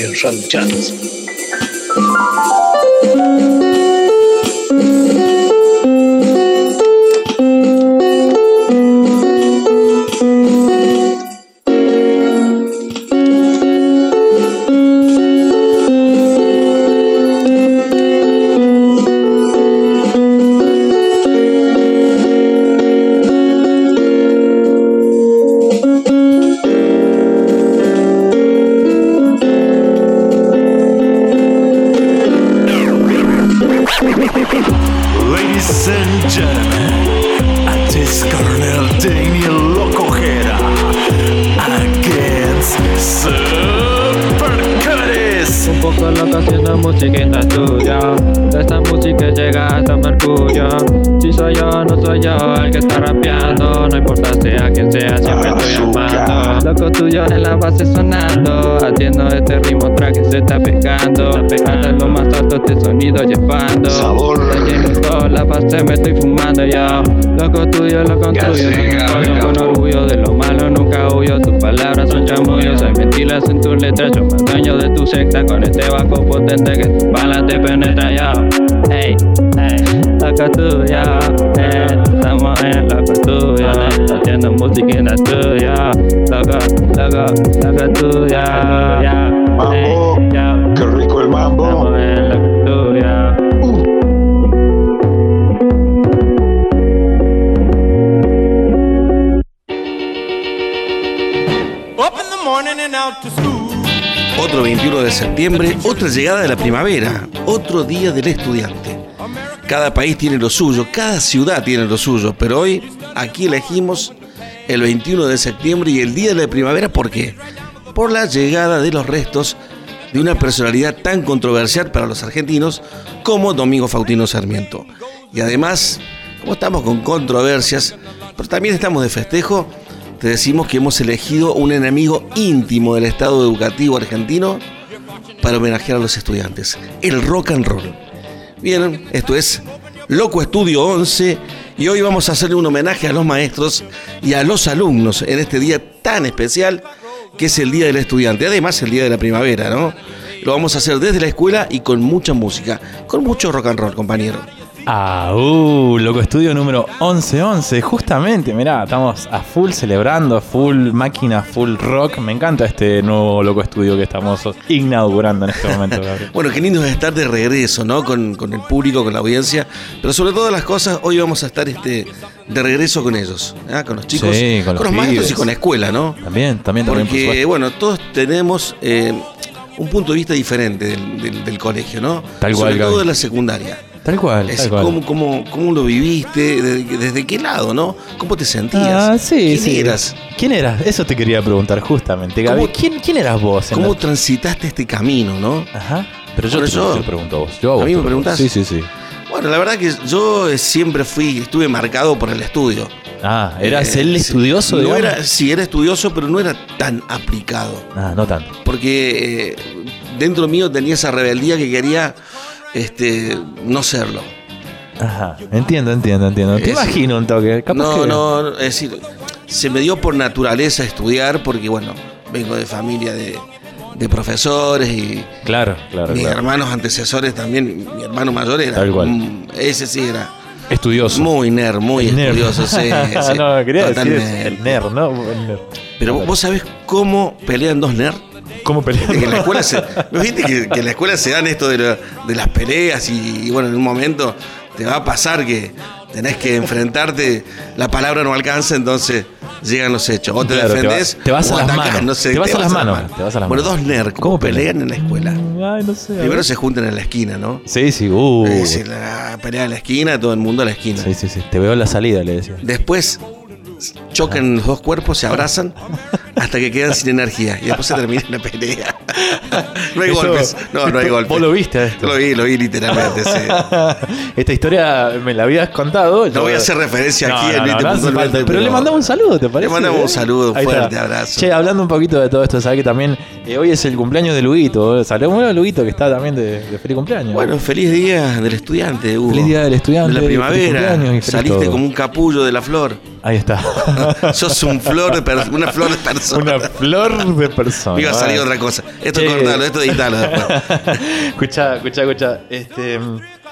en Radio construyo no Con orgullo de lo malo nunca huyo Tus palabras son chamullos Hay mentiras en tus letras. Yo más dueño de tu secta Con este bajo potente que tus balas te penetran yo Hey, hey, loco tuyo eh, Estamos en loco tuyo Haciendo música en la tuya Loco, loco, loco tuyo Mambo, Hey, yo, Otro 21 de septiembre, otra llegada de la primavera, otro día del estudiante. Cada país tiene lo suyo, cada ciudad tiene lo suyo, pero hoy aquí elegimos el 21 de septiembre y el día de la primavera, ¿por qué? Por la llegada de los restos de una personalidad tan controversial para los argentinos como Domingo Faustino Sarmiento. Y además, como estamos con controversias, pero también estamos de festejo, te decimos que hemos elegido un enemigo íntimo del Estado educativo argentino para homenajear a los estudiantes, el rock and roll. Bien, esto es Loco Estudio 11 y hoy vamos a hacerle un homenaje a los maestros y a los alumnos en este día tan especial que es el Día del Estudiante, además el Día de la Primavera, ¿no? Lo vamos a hacer desde la escuela y con mucha música, con mucho rock and roll, compañero. Ah, uh, Loco Estudio número 1111. Justamente, mirá, estamos a full celebrando, full máquina, full rock. Me encanta este nuevo Loco Estudio que estamos inaugurando en este momento. Bueno, qué lindo es estar de regreso, ¿no? Con, con el público, con la audiencia. Pero sobre todas las cosas, hoy vamos a estar este, de regreso con ellos, ¿ah? con los chicos, Sí, con los los maestros y con la escuela, ¿no? También, también, también. por Porque, bueno, todos tenemos eh, un punto de vista diferente del, del- del colegio, ¿no? Tal cual, Sobre todo Gaby. de la secundaria. Tal cual, Es tal cual. ¿cómo, cómo, cómo lo viviste? ¿Desde, desde qué lado, no? ¿Cómo te sentías? Ah, sí, ¿Quién sí. eras? ¿Quién eras? Eso te quería preguntar justamente, Gaby. ¿Cómo- ¿Quién, quién eras vos? ¿Cómo la- transitaste este camino, no? Ajá. Pero yo te, yo- te pregunto a vos. Yo a vos ¿A mí me preguntás? Sí, sí, sí. Bueno, la verdad que yo eh, siempre fui, estuve marcado por el estudio. Ah, ¿eras Eh, el estudioso, No digamos? era, sí, era estudioso, pero no era tan aplicado. Ah, no tanto. Porque eh, dentro mío tenía esa rebeldía que quería este, no serlo. Ajá. Entiendo, entiendo, entiendo. Te Es- imagino un toque. Capaz No, que- no, es decir, se me dio por naturaleza estudiar porque, bueno, vengo de familia de, de profesores y Claro, claro, mis claro. hermanos antecesores también, mi hermano mayor era. Tal cual. ese sí era Estudioso. muy nerd, muy nerd. estudioso, sí. sí, no, quería decir el nerd, ¿no? El nerd. Pero vos- vos sabés cómo pelean dos nerds. ¿Cómo pelear? Que en la escuela se, ¿no viste que, que en la escuela se dan esto de, lo- de las peleas y, y bueno, en un momento te va a pasar que tenés que enfrentarte, la palabra no alcanza, entonces llegan los hechos. O te Claro, te defendés, vas- te vas o a las manos. no sé, Te vas a las manos, te vas a las Bueno, manos. dos nerds, ¿cómo, ¿Cómo pelean pelean? en la escuela? Ay, no sé. Primero se juntan en la esquina, ¿no? Sí, sí, uh. Es la pelea en la esquina, todo el mundo a la esquina. Sí, sí, sí. Te veo en la salida, le decía. Después chocan los dos cuerpos, se abrazan hasta que quedan sin energía y después se termina la pelea. No hay Eso- golpes. No, no hay golpes. Vos lo viste esto. Lo vi, lo vi literalmente, sí. Esta historia me la habías contado. No voy a hacer referencia aquí en este no puntualmente, falta. Pero, pero- le mandamos un saludo, ¿te parece? Le mandamos un ¿Eh? saludo, Ahí fuerte está. abrazo. Che, hablando un poquito de todo esto, sabés que también eh, hoy es el cumpleaños de Luguito. Saludos a Luguito que está también de, de feliz cumpleaños. Bueno, feliz día del estudiante, Hugo. Feliz día del estudiante, De la primavera. cumpleaños y feliz Saliste todo. como un capullo de la flor. ahí está. Sos un flor de una flor persona. Una flor de persona. Iba a salir otra cosa. Esto Che. cortalo, esto editalo después. escucha, escucha, escucha. Este,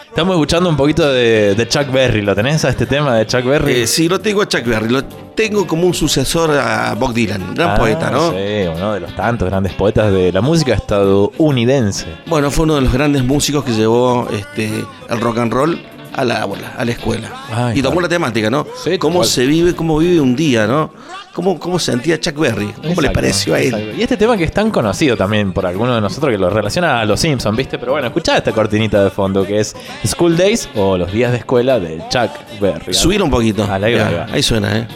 estamos escuchando un poquito de, de Chuck Berry. ¿Lo tenés a este tema de Chuck Berry? Eh, sí, lo tengo a Chuck Berry, lo tengo como un sucesor a Bob Dylan, gran Ah, poeta, ¿no? Sí, uno de los tantos grandes poetas de la música estadounidense. Bueno, fue uno de los grandes músicos que llevó este, el rock and roll a la, a la escuela. Y tomó la temática, ¿no? Sí, cómo se vive, cómo vive un día, ¿no? ¿Cómo, cómo sentía Chuck Berry? ¿Cómo le Exacto, pareció a él? exacto. Y este tema que es tan conocido también por algunos de nosotros que lo relaciona a los Simpsons, ¿viste? Pero bueno, escuchá esta cortinita de fondo que es School Days o los días de escuela de Chuck Berry. Subir un poquito. Ah, ahí va, Ya, ahí va. ahí suena, ¿eh?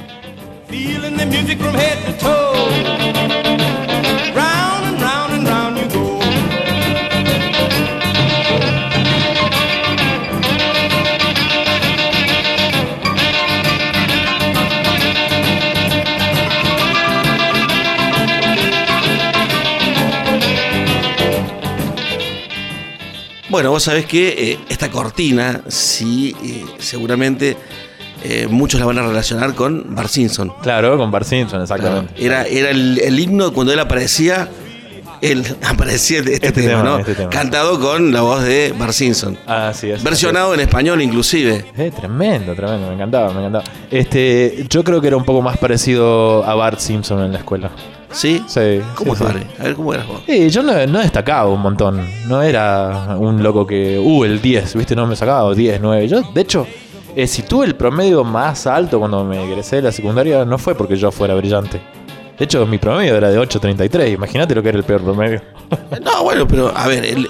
Feeling the music from head to toe. Bueno, vos sabés que eh, esta cortina, sí, eh, seguramente eh, muchos la van a relacionar con Bart Simpson. Claro, con Bart Simpson, exactamente. Era, era el, el himno cuando él aparecía, él aparecía este, Este tema, tema, ¿no? este tema. Cantado con la voz de Bart Simpson. Ah, sí, es. Versionado en español inclusive. Eh, tremendo, tremendo, me encantaba, me encantaba. Este, yo creo que era un poco más parecido a Bart Simpson en la escuela. ¿Sí? Sí. ¿Cómo sí, sí. A ver, ¿cómo eras vos? Sí, yo no, no destacaba un montón. No era un loco que, uh, el 10, ¿viste? No me sacaba, o 10, 9. Yo, de hecho, eh, si tuve el promedio más alto cuando me egresé de la secundaria, no fue porque yo fuera brillante. De hecho, mi promedio era de 8.33. Imagínate lo que era el peor promedio. No, bueno, pero a ver, el-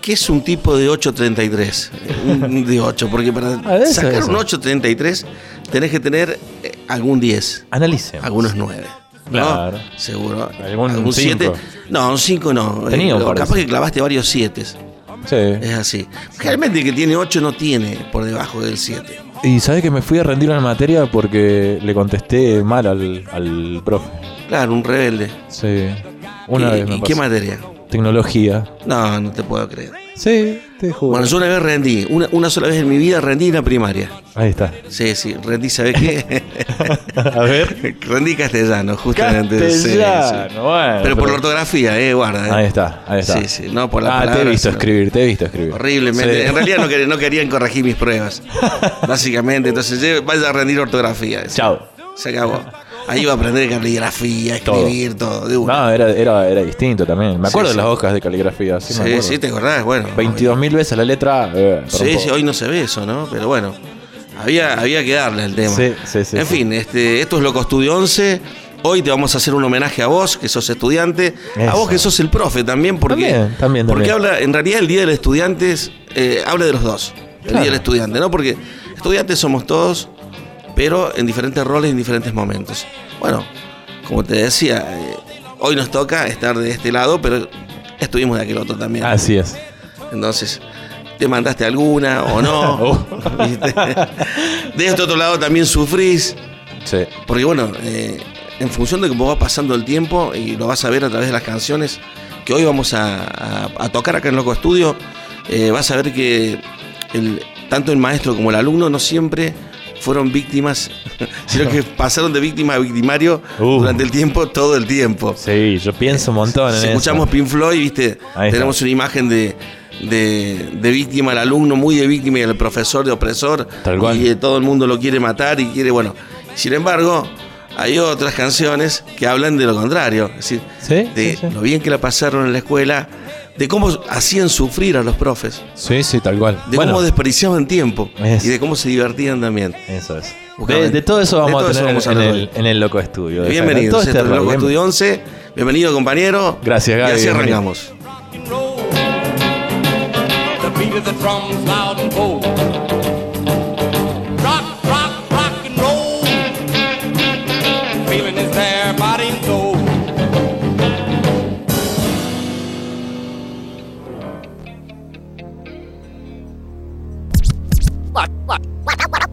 ¿qué es un tipo de 833? Un de 8, porque para Ah, sacar un 833 tenés que tener eh, algún 10, Analicemos. algunos 9. ¿No? Claro. Seguro. Algún siete? cinco. No, un 5 no. Tenía un Eh, de capaz que clavaste varios 7. Sí. Es así. Realmente el que tiene 8 no tiene por debajo del 7. Y sabes que me fui a rendir una materia porque le contesté mal al, al profe. Claro, un rebelde. Sí. Una ¿Y, vez me y qué materia? Tecnología. No, no te puedo creer. Sí, te juro. Bueno, yo una vez rendí, una, una sola vez en mi vida rendí en la primaria. Ahí está. Sí, sí, rendí, ¿sabes qué? A ver. rendí castellano, justamente. sí, Castellano, sí. bueno. Pero por la ortografía, eh, guarda. eh. Ahí está, ahí está. Sí, sí, no por la Ah, te he visto sino- escribir, te he visto escribir. Horriblemente. Sí. En realidad no, quer- no querían corregir mis pruebas. Básicamente, entonces vaya a rendir ortografía. Chao. Se acabó. Ahí iba a aprender caligrafía, escribir, todo. de una. No, era, era, era distinto también. Me acuerdo Sí, de las hojas de caligrafía. Sí, Sí, te acordás, bueno. 22.000 veces la letra. eh, Sí, sí, hoy no se ve eso, ¿no? Pero bueno, había, había que darle al tema. Sí, sí, sí, En fin, este, esto es Loco Estudio 11. Hoy te vamos a hacer un homenaje a vos, que sos estudiante, a vos que sos el profe también, porque, También, también, porque habla, en realidad el Día del Estudiante es, eh, habla de los dos, el Claro. Día del Estudiante, ¿no? Porque estudiantes somos todos, pero en diferentes roles, en diferentes momentos. Bueno, como te decía, eh, hoy nos toca estar de este lado, pero estuvimos de aquel otro también. Así es. Entonces, ¿te mandaste alguna o no? Oh. De este otro lado también sufrís, Sí. porque bueno, eh, en función de cómo va pasando el tiempo, y lo vas a ver a través de las canciones que hoy vamos a, a- a tocar acá en Loco Estudio, eh, vas a ver que el- tanto el maestro como el alumno no siempre fueron víctimas, sino que pasaron de víctima a victimario Uh. durante el tiempo, todo el tiempo. Sí, yo pienso un montón en Si eso. escuchamos Pink Floyd, viste, tenemos una imagen de, de, de víctima al alumno, muy de víctima y al profesor de opresor. Tal cual. Y eh, todo el mundo lo quiere matar y quiere, bueno. Sin embargo, hay otras canciones que hablan de lo contrario. Es decir, Sí, de sí, sí. lo bien que la pasaron en la escuela, de cómo hacían sufrir a los profes, Sí, sí, tal cual. de bueno, cómo desperdiciaban tiempo Es- y de cómo se divertían también. eso es. De, de todo eso De vamos todo a eso tener vamos a en, hablar el, en el Loco Estudio. esto este Loco Estudio 11. Bienvenido, compañero. Gracias, Gaby, Y así bienvenido. arrancamos.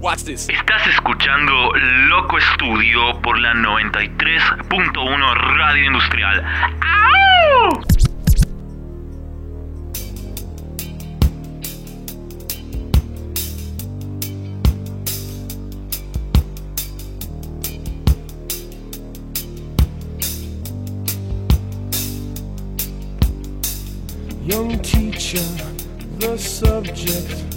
Watch this. Estás escuchando Loco Estudio por la 93.1 Radio Industrial. ¡Au! Young teacher, the subject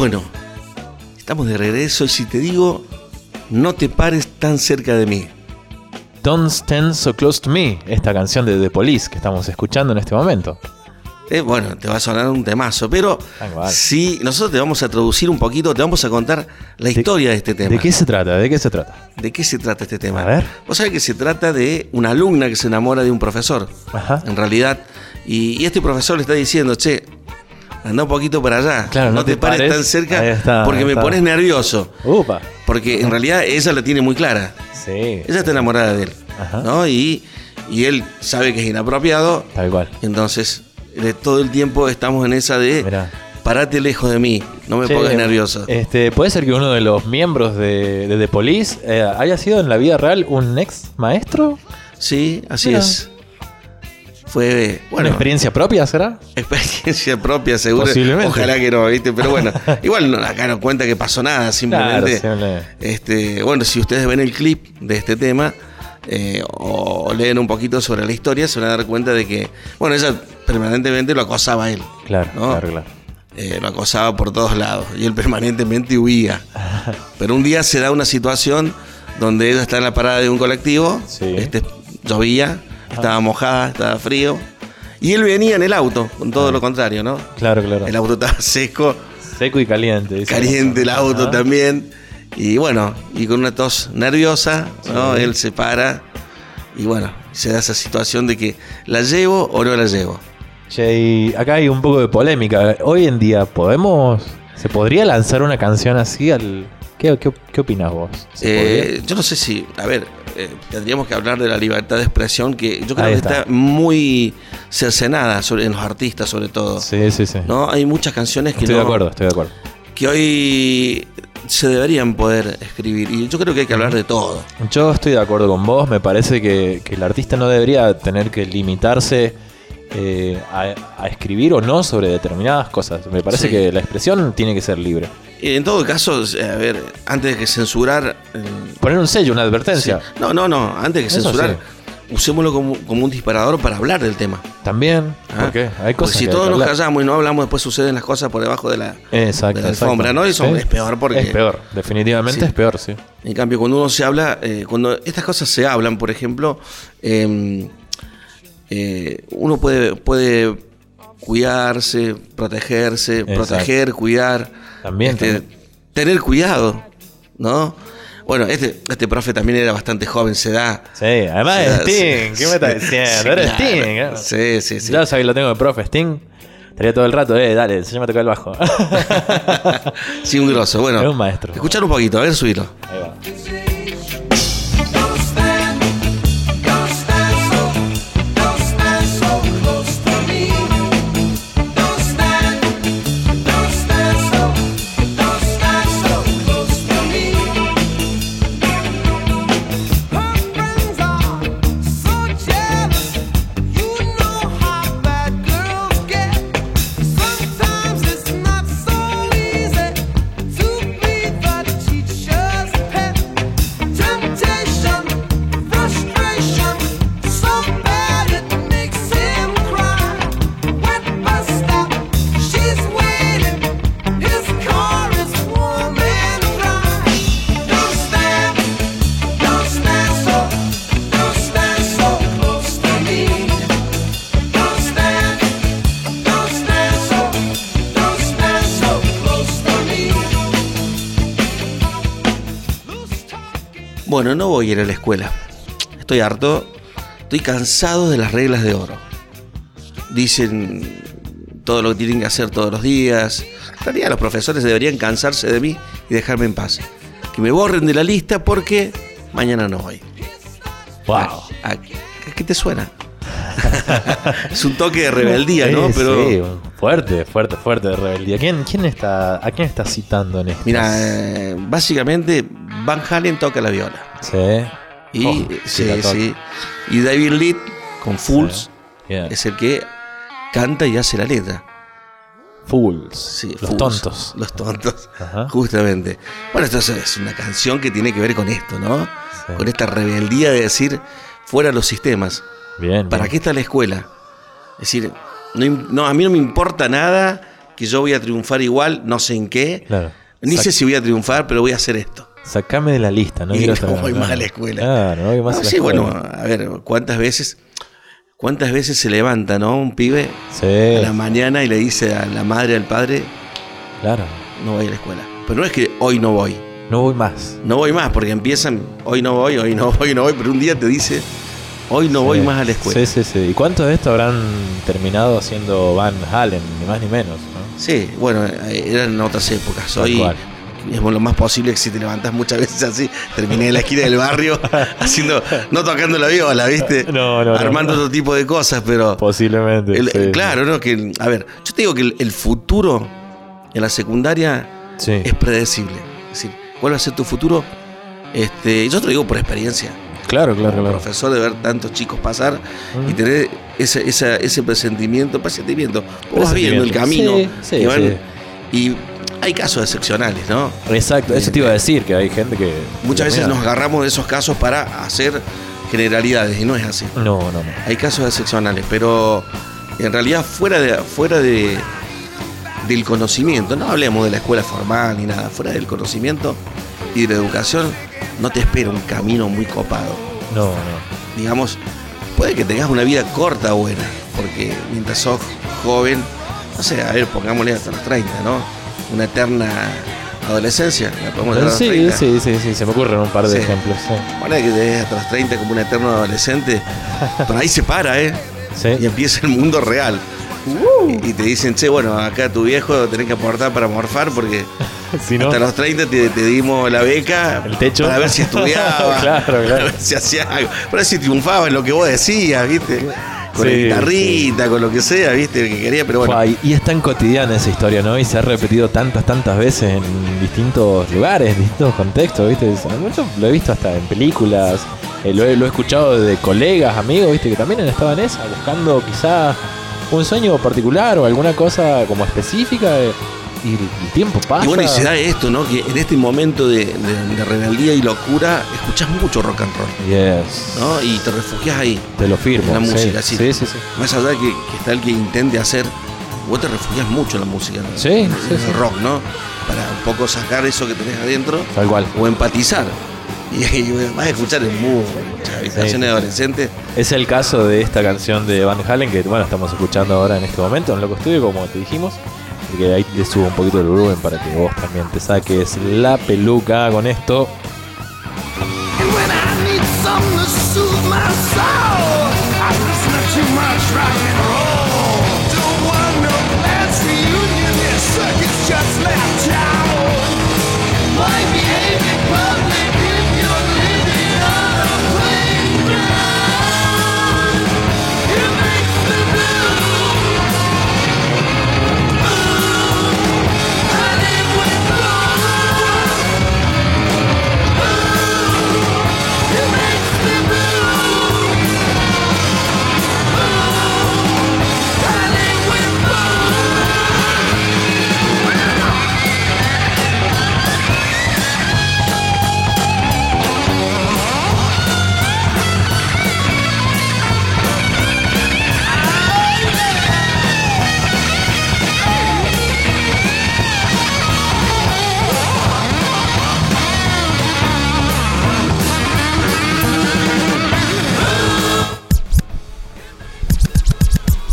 Bueno, estamos de regreso y si te digo, no te pares tan cerca de mí. Don't Stand So Close to Me, esta canción de The Police que estamos escuchando en este momento. Eh, bueno, te va a sonar un temazo, pero cual. si nosotros te vamos a traducir un poquito, te vamos a contar la historia de, este tema. ¿De qué se trata? ¿De qué se trata? ¿De qué se trata este tema? A ver. Vos sabés que se trata de una alumna que se enamora de un profesor, Ajá. en realidad, y, y este profesor le está diciendo, che, anda un poquito para allá, Claro, no, no te, pares, pares. tan cerca está, porque me pones nervioso. Upa. Porque en realidad ella la tiene muy clara. Sí. Ella está enamorada de él. Ajá. ¿no? Y, y él sabe que es inapropiado. Tal cual. Entonces, de todo el tiempo estamos en esa de Mirá. parate lejos de mí, no me Che, pongas nervioso. Este, ¿Puede ser que uno de los miembros de, de The Police eh, haya sido en la vida real un ex maestro? Sí, así es. Fue, ¿Una bueno, experiencia propia será? experiencia propia, seguro. Posiblemente. Ojalá que no, ¿viste? Pero bueno, igual no, acá no cuenta que pasó nada, simplemente. Claro, este, bueno, si ustedes ven el clip de este tema eh, o leen un poquito sobre la historia, se van a dar cuenta de que, bueno, ella permanentemente lo acosaba a él. Claro, ¿no? claro, claro. Eh, lo acosaba por todos lados y él permanentemente huía. Pero un día se da una situación donde ella está en la parada de un colectivo, Sí. este, llovía, estaba mojada, estaba frío, y él venía en el auto, con todo lo contrario, ¿no? Claro, claro. El auto estaba seco, Seco y caliente. dice. caliente el auto Ajá. también, y bueno, y con una tos nerviosa, ¿no? Él se para, y bueno, se da esa situación de que, ¿la llevo o no la llevo? Che, y acá hay un poco de polémica. Hoy en día, ¿podemos. ¿Se podría lanzar una canción así al. ¿Qué, qué, qué opinas vos? ¿Se Eh, yo no sé si, a ver, eh, tendríamos que hablar de la libertad de expresión, que yo creo Ahí que está. está. muy cercenada sobre, en los artistas, sobre todo. Sí, sí, sí. ¿no? Hay muchas canciones que, Estoy no- de acuerdo, estoy de acuerdo. que hoy se deberían poder escribir. Y yo creo que hay que hablar de todo. Yo estoy de acuerdo con vos. Me parece que, que el artista no debería tener que limitarse eh, a, a escribir o no sobre determinadas cosas. Me parece Sí. que la expresión tiene que ser libre. Y en todo caso, eh, a ver, antes de que censurar. eh, Poner un sello, una advertencia. sí. No, no, no, antes de que Eso censurar, usémoslo como, como un disparador para hablar del tema. También. ¿ah? ¿Por qué? Hay Porque cosas si que todos nos callamos y no hablamos, después suceden las cosas por debajo de la, Exacto, de la exacto. alfombra, ¿no? Eso Sí. es peor porque. Es peor, definitivamente Sí. es peor, sí. En cambio, cuando uno se habla, eh, cuando estas cosas se hablan, por ejemplo, eh, eh, uno puede, puede cuidarse, protegerse, Exacto. proteger, cuidar, También, este, también. tener cuidado, ¿no? Bueno, este, este profe también era bastante joven, se da. Sí, además es Sting. ¿Qué me estás sí, diciendo? sí, Eres claro. Sting. ¿eh? Sí, sí, sí. Ya sabes lo tengo de profe, Sting. Estaría todo el rato, eh, dale, enséñame a tocar el bajo. Sí, un grosso. Bueno, Es un maestro. Escuchar un poquito, a ver, subirlo. Ahí va. Bueno, no voy a ir a la escuela. Estoy harto. Estoy cansado de las reglas de oro. Dicen todo lo que tienen que hacer todos los días. En realidad los profesores deberían cansarse de mí y dejarme en paz. Que me borren de la lista porque mañana no voy. Wow. ¿A, a- qué te suena? es un toque de rebeldía, ¿no? Sí, Pero sí, fuerte, fuerte, fuerte de rebeldía. ¿Quién, quién está, ¿A quién está citando en esto? mira, eh, básicamente Van Halen toca la viola. Sí. Y, Oh, sí, sí, y David Lee con Fools es el que canta y hace la letra. Fools. Sí, Los Fools. tontos. Los tontos. Ajá. Justamente. Bueno, esto es- una canción que tiene que ver con esto, ¿no? Sí. Con esta rebeldía de decir fuera los sistemas. Bien. ¿Para bien. qué está la escuela? Es decir, no, a mí no me importa nada que yo voy a triunfar igual, no sé en qué. Claro. Ni sé si voy a triunfar, pero voy a hacer esto. Sacame de la lista, ¿no? Y quiero no voy más a la escuela. Claro, no voy más No, a la sí, escuela. bueno, a ver, ¿cuántas veces, cuántas veces se levanta, ¿no? Un pibe Sí, a la mañana y le dice a la madre, al padre, claro. no voy a la escuela. Pero no es que hoy no voy. No voy más. No voy más, porque empiezan, hoy no voy, hoy no voy, no voy, pero un día te dice, hoy no voy más a la escuela. Sí, sí, sí. ¿Y cuántos de estos habrán terminado siendo Van Halen? Ni más ni menos, ¿no? Sí, bueno, eh, eran otras épocas. Hoy. Es lo más posible que si te levantás muchas veces así, terminé en la esquina del barrio haciendo, no tocando la viola, ¿viste? No, no, no. Armando otro tipo de cosas, pero. Posiblemente. el- sí. Claro, ¿no? Que, a ver, yo te digo que el, el futuro en la secundaria Sí. es predecible. Es decir, ¿cuál va a ser tu futuro? Este, yo te lo digo por experiencia. Claro, claro, Como claro. profesor de ver tantos chicos pasar y tener ese, esa- ese presentimiento, presentimiento. Vos vas viendo el camino. Sí, sí, que van- sí. Y hay casos excepcionales, ¿no? Exacto, eso te iba a decir, que hay gente que... Muchas veces Mira. nos agarramos de esos casos para hacer generalidades y no es así. No, no, no. Hay casos excepcionales, pero en realidad fuera de fuera de del conocimiento, no hablemos de la escuela formal ni nada, fuera del conocimiento y de la educación no te espera un camino muy copado. No, no. Digamos, puede que tengas una vida corta buena, porque mientras sos joven, no sé, a ver, pongámosle hasta los 30, ¿no? Una eterna adolescencia, la podemos a los Sí, 30. sí, sí, sí, se me ocurren un par de Sí. ejemplos. Sí. Ponele que tenés hasta los 30 como un eterno adolescente, por ahí se para, ¿eh? Sí. y empieza el mundo real. Y, y te dicen, che, bueno, acá tu viejo tenés que aportar para morfar porque Si no, hasta los 30 te, te dimos la beca El techo. para ver si estudiaba, Claro, claro. para ver si hacía algo, para ver si triunfaba en lo que vos decías, ¿viste? Con la Sí, guitarrita, con lo que sea, ¿viste? Que quería, pero bueno. Y, es tan cotidiana esa historia, ¿no? Y se ha repetido tantas, tantas veces en distintos lugares, en distintos contextos, ¿viste? Yo lo he visto hasta en películas, eh, lo, he, lo he escuchado de colegas, amigos, ¿viste? Que también han estado en esa, buscando quizá un sueño particular o alguna cosa como específica. Y el, el tiempo pasa. Y bueno, y se da esto, ¿no? Que en este momento de, de- de rebeldía y locura, escuchás mucho rock and roll, Yes. ¿no? Y te refugias ahí. Te lo firmo. En la música, sí. Sí, sí, sí. Más allá de que, que está el que intente hacer, vos te refugias mucho en la música, ¿no? Sí, en, sí, en el rock, ¿no? Para un poco sacar eso que tenés adentro Tal cual. o empatizar. Y, y vas a escuchar en muchas habitaciones de adolescentes. Es el caso de esta canción de Van Halen que bueno estamos escuchando ahora en este momento en Loco Estudio, como te dijimos. Que ahí le subo un poquito el volumen para que vos también te saques la peluca con esto.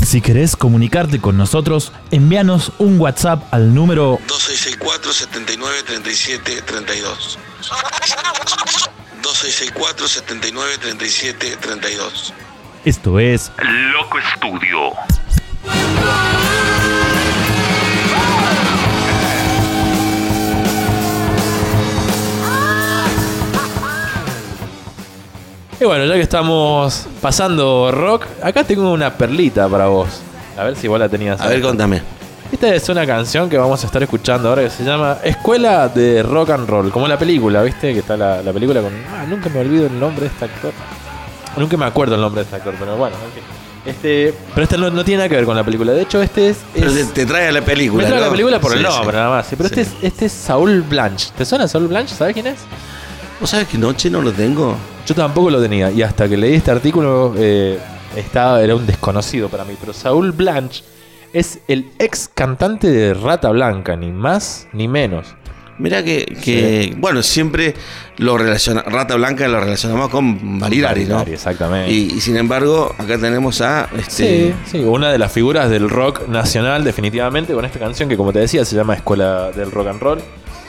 Si querés comunicarte con nosotros, envíanos un WhatsApp al número 2664 79 37 32. 2664 79 37 32. Esto es Loco Estudio. Y bueno, ya que estamos pasando rock, acá tengo una perlita para vos. A ver si vos la tenías. A ver, contame. Esta es una canción que vamos a estar escuchando ahora que se llama Escuela de Rock and Roll, como la película, ¿viste? Que está la, la película con... Ah, nunca me olvido el nombre de este actor. Nunca me acuerdo el nombre de este actor, pero bueno, en fin. Este, pero este no, no tiene nada que ver con la película. De hecho, este es... Pero te, es te trae a la película. me trae ¿no? la película por el nombre, sí. nada más. Pero Sí. este, es, este es Saúl Blanche. ¿Te suena Saúl Blanche? ¿Sabes quién es? ¿Vos sabés que noche no lo tengo? Yo tampoco lo tenía. Y hasta que leí este artículo, eh, estaba, era un desconocido para mí. Pero Saúl Blanche es el ex cantante de Rata Blanca, ni más ni menos. Mira que, que bueno, siempre lo relaciona, Rata Blanca lo relacionamos con Barilari, ¿no? Exactamente. Y, y sin embargo, acá tenemos a este Sí, sí, una de las figuras del rock nacional, definitivamente, con esta canción que, como te decía, se llama Escuela del Rock and Roll.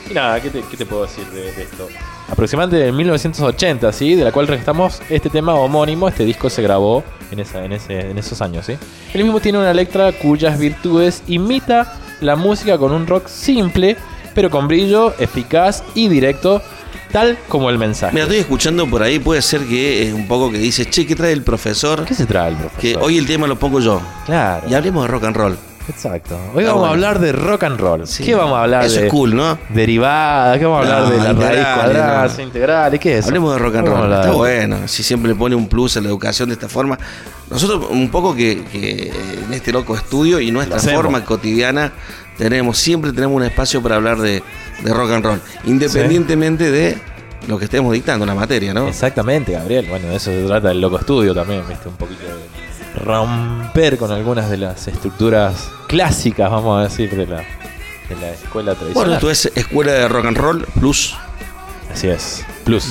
Y nada, ¿qué te, qué te puedo decir de, de esto? Aproximadamente en 1980, ¿sí? De la cual restamos este tema homónimo. Este disco se grabó en, esa, en, ese, en esos años, ¿sí? El mismo tiene una letra cuyas virtudes imita la música con un rock simple, pero con brillo, eficaz y directo, tal como el mensaje. Mira, estoy escuchando por ahí, puede ser que eh, un poco que dice, che, ¿qué trae el profesor? ¿Qué se trae el profesor? Que hoy el tema lo pongo yo. Claro. Y hablemos de rock and roll. Exacto. Hoy vamos a bueno. hablar de rock and roll. Sí. ¿Qué vamos a hablar Eso de es cool, ¿no? derivadas? ¿Qué vamos a hablar No, de la raíz cuadrada, no. integrales? ¿Qué es? eso? Hablemos de rock and roll. Está bueno. Si siempre le pone un plus a la educación de esta forma. Nosotros, un poco que, que en este loco estudio y nuestra forma cotidiana, tenemos, siempre tenemos un espacio para hablar de, de rock and roll. Independientemente de lo que estemos dictando, la materia, ¿no? Exactamente, Gabriel. Bueno, de eso se trata el loco estudio también, ¿viste? Un poquito de romper con algunas de las estructuras clásicas, vamos a decir, de la, de la escuela Bueno, tradicional. esto es Escuela de Rock and Roll Plus Así es. Plus.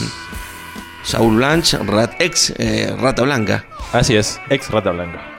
Saúl Blanche, Rat, ex eh, Rata Blanca. Así es. Ex Rata Blanca.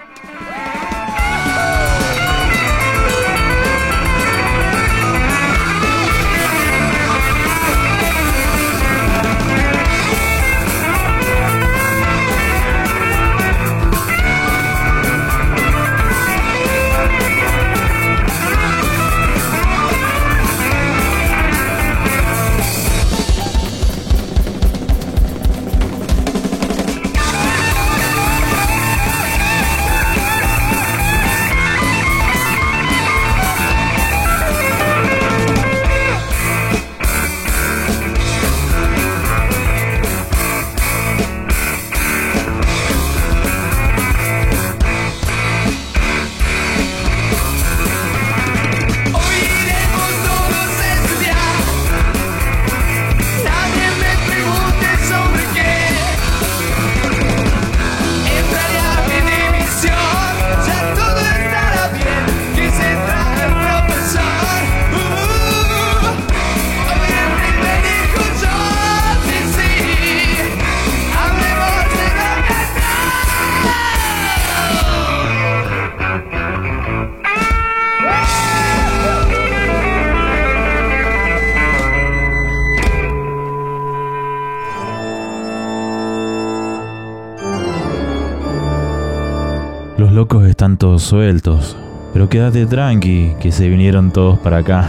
Sueltos, pero quédate tranqui, que se vinieron todos para acá.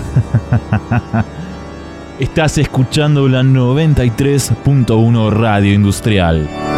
Estás escuchando la 93.1 Radio Industrial.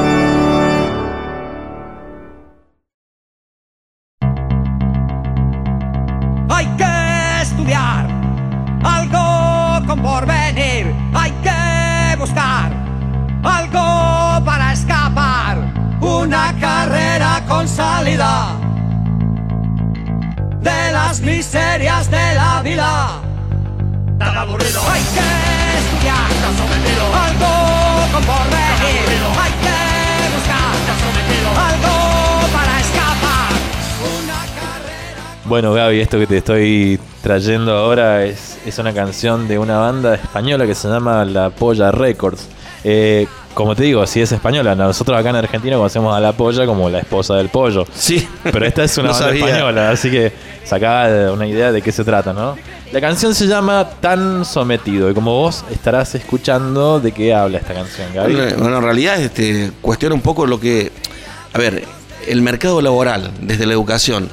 Bueno, Gaby, esto que te estoy trayendo ahora es, es una canción de una banda española que se llama La Polla Records. Eh, como te digo, si es española, nosotros acá en Argentina conocemos a La Polla como la esposa del pollo. Sí. Pero esta es una No banda sabía. española, así que sacaba una idea de qué se trata, ¿no? La canción se llama Tan Sometido y como vos estarás escuchando, ¿de qué habla esta canción, Gaby? Bueno, bueno, en realidad este, cuestiona un poco lo que. A ver, el mercado laboral, desde la educación,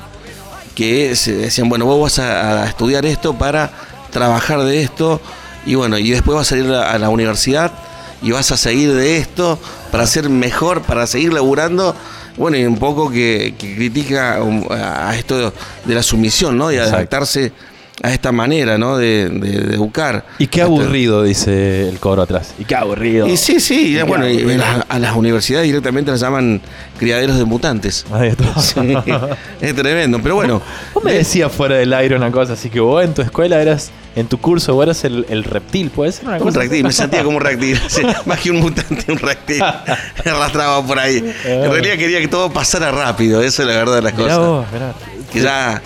que se decían, bueno, vos vas a, a estudiar esto para trabajar de esto, y bueno, y después vas a ir a, a la universidad y vas a seguir de esto para ser mejor, para seguir laburando. Bueno, y un poco que, que critica um, a esto de la sumisión, ¿no? Y adaptarse a esta manera, ¿no? De, de- de educar. Y qué Hasta- aburrido, dice el coro atrás. Y qué aburrido. Y sí, sí, bueno, y aburrido. en las- a las universidades directamente las llaman criaderos de mutantes. Ahí está. Sí, es tremendo, pero bueno. Vos me decías fuera del aire una cosa, así que vos en tu escuela eras, en tu curso, vos eras el, el reptil, ¿puede ser una Un cosa? reptil, me sentía como un reptil. sí, más que un mutante, un reptil. Me arrastraba por ahí. En realidad quería que todo pasara rápido, eso es la verdad de las Mirá cosas. vos, mirá. Que ya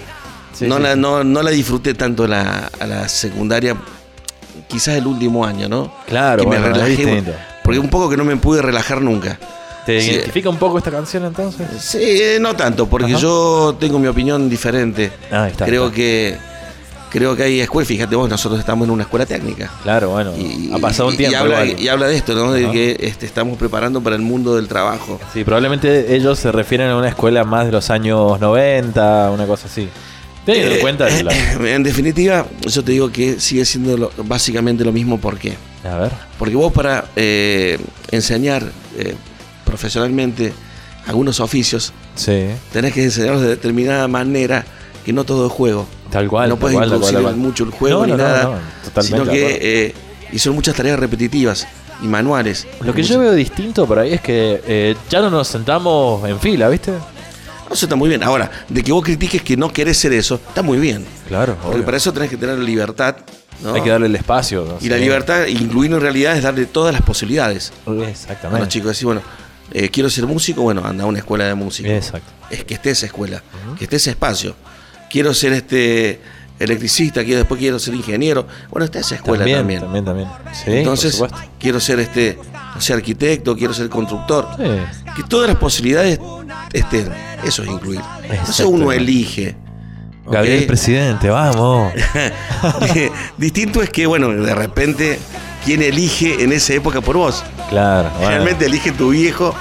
Sí, no, sí, la, no, no la disfruté tanto la, a la secundaria, quizás el último año, ¿no? Claro, que me bueno, es relajé. Porque un poco que no me pude relajar nunca. ¿Te Sí. identifica un poco esta canción entonces? Sí, eh, no tanto, porque Ajá. yo tengo mi opinión diferente. Ah, ahí está. creo está. que creo que hay escuelas, fíjate vos, nosotros estamos en una escuela técnica. Claro, bueno, ha pasado un y- tiempo. Y habla, y habla de esto, ¿no? De que este, estamos preparando para el mundo del trabajo. Sí, probablemente ellos se refieren a una escuela más de los años 90, una cosa así. Teniendo en Eh, cuenta la- En definitiva, yo te digo que sigue siendo lo- básicamente lo mismo. ¿Por qué? A ver. Porque vos para eh, enseñar eh, profesionalmente algunos oficios, Sí, tenés que enseñarlos de determinada manera que no todo es juego. tal cual. no puedes introducir mucho el juego No, ni no, nada. no, sino que eh, y son muchas tareas repetitivas y manuales. Lo que yo veo distinto por ahí es que eh, ya no nos sentamos en fila, ¿viste? Eso está muy bien. Ahora, de que vos critiques que no querés ser eso, está muy bien. Claro, Porque para eso tenés que tener libertad. ¿no? Hay que darle el espacio. ¿no? Y la libertad, incluir en realidad, es darle todas las posibilidades a los Exactamente. chicos. Decir, bueno, eh, quiero ser músico, bueno, anda a una escuela de música. Exacto. Es que esté esa escuela, que esté ese espacio. Quiero ser este electricista, quiero, después quiero ser ingeniero. Bueno, está esa escuela también, también. también, también. Sí, Entonces, por quiero ser este, no sé, arquitecto, quiero ser constructor. Sí. Que todas las posibilidades estén. Eso es incluir. Entonces uno elige. Gabriel presidente, vamos. Distinto es que, bueno, de repente, ¿quién elige en esa época por vos? Claro. bueno. Realmente elige tu viejo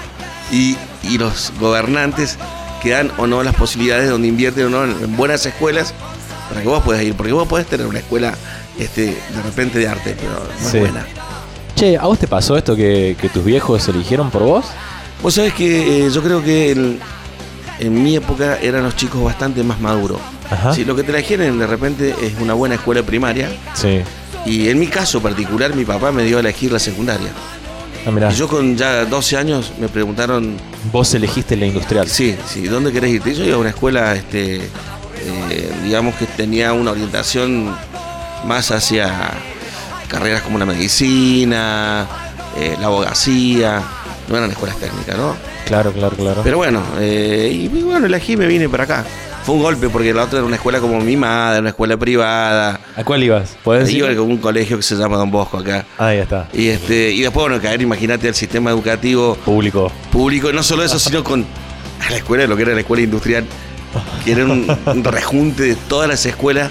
y, y los gobernantes que dan o no las posibilidades donde invierten o no en buenas escuelas para que vos puedas ir. Porque vos podés tener una escuela este, de repente de arte, pero no Sí. es buena. Che, ¿a vos te pasó esto que, que tus viejos eligieron por vos? Vos sabés que eh, yo creo que en, en mi época eran los chicos bastante más maduros. Si lo que te eligieron de repente es una buena escuela primaria, Sí. y en mi caso particular, mi papá me dio a elegir la secundaria. Ah, mirá. Y yo con ya 12 años me preguntaron, Vos elegiste la industrial. sí, sí, ¿dónde querés irte? Yo iba a una escuela, este, eh, digamos que tenía una orientación más hacia carreras como la medicina, eh, la abogacía, no eran escuelas técnicas, ¿no? Claro, claro, claro. Pero bueno, eh, y bueno, elegí y me vine para acá. Fue un golpe porque la otra era una escuela como mi madre, una escuela privada. ¿A cuál ibas? ¿Podés decir? Iba a un colegio que se llama Don Bosco acá. Ahí está. Y este y después, bueno, caer, imagínate, al sistema educativo Público. público, y no solo eso, sino con a la escuela, lo que era la escuela industrial, que era un, un rejunte de todas las escuelas,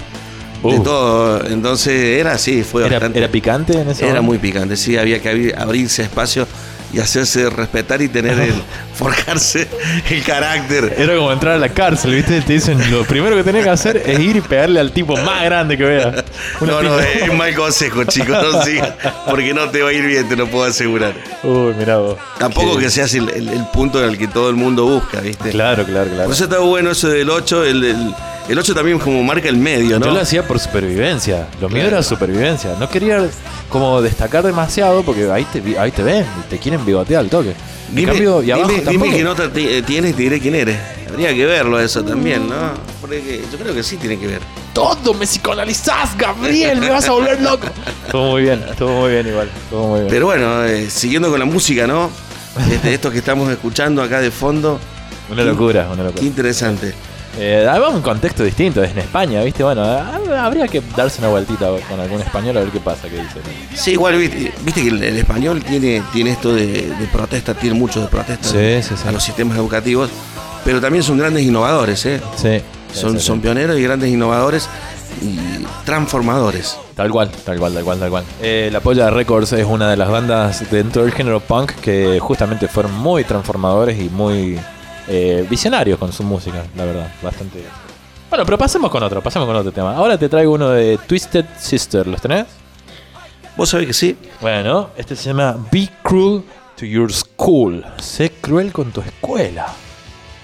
de Uh. todo. Entonces era así, fue ¿Era, bastante. era picante en ese Era momento? muy picante, sí, había que abrir- abrirse espacio y hacerse respetar y tener el, forjarse el carácter. Era como entrar a la cárcel, ¿viste? Te dicen, lo primero que tenés que hacer es ir y pegarle al tipo más grande que veas. No, no, es un mal consejo, chicos, no sigas, porque no te va a ir bien, te lo puedo asegurar. Uy, mirá vos. Tampoco Qué- que seas el, el- el punto en el que todo el mundo busca, ¿viste? Claro, claro, claro. Por eso está bueno eso del 8, el, el, el 8 también como marca el medio, ¿no? Yo lo hacía por supervivencia. Lo mío era supervivencia. No quería como destacar demasiado porque ahí te, ahí te ven te quieren bigotear al toque. En Dime, cambio, y abajo dime, nota tienes y te diré quién eres. Habría que verlo eso también, ¿no? Porque yo creo que sí tiene que ver. Todo me psicoanalizás, Gabriel, me vas a volver loco. Estuvo muy bien, estuvo muy bien igual. Estuvo muy bien. Pero bueno, eh, siguiendo con la música, ¿no? Este, esto que estamos escuchando acá de fondo, una locura, una qué locura. interesante. Eh, un contexto distinto, es en España, ¿viste? Bueno, hab- habría que darse una vueltita con algún español a ver qué pasa, qué dice. Sí, igual viste, viste que el, el español tiene, tiene esto de, de protesta, tiene mucho de protesta Sí, sí, sí. a los sistemas educativos, pero también son grandes innovadores, ¿eh? Sí. Son, son pioneros y grandes innovadores y transformadores. Tal cual, tal cual, tal cual, tal cual. Eh, la Polla Records es una de las bandas dentro del género punk que justamente fueron muy transformadores y muy eh, visionarios con su música, la verdad. Bastante. Bueno, pero pasemos con otro, pasemos con otro tema. Ahora te traigo uno de Twisted Sister, ¿los tenés? Vos sabés que sí. Bueno, este se llama Be Cruel to Your School. Sé cruel con tu escuela.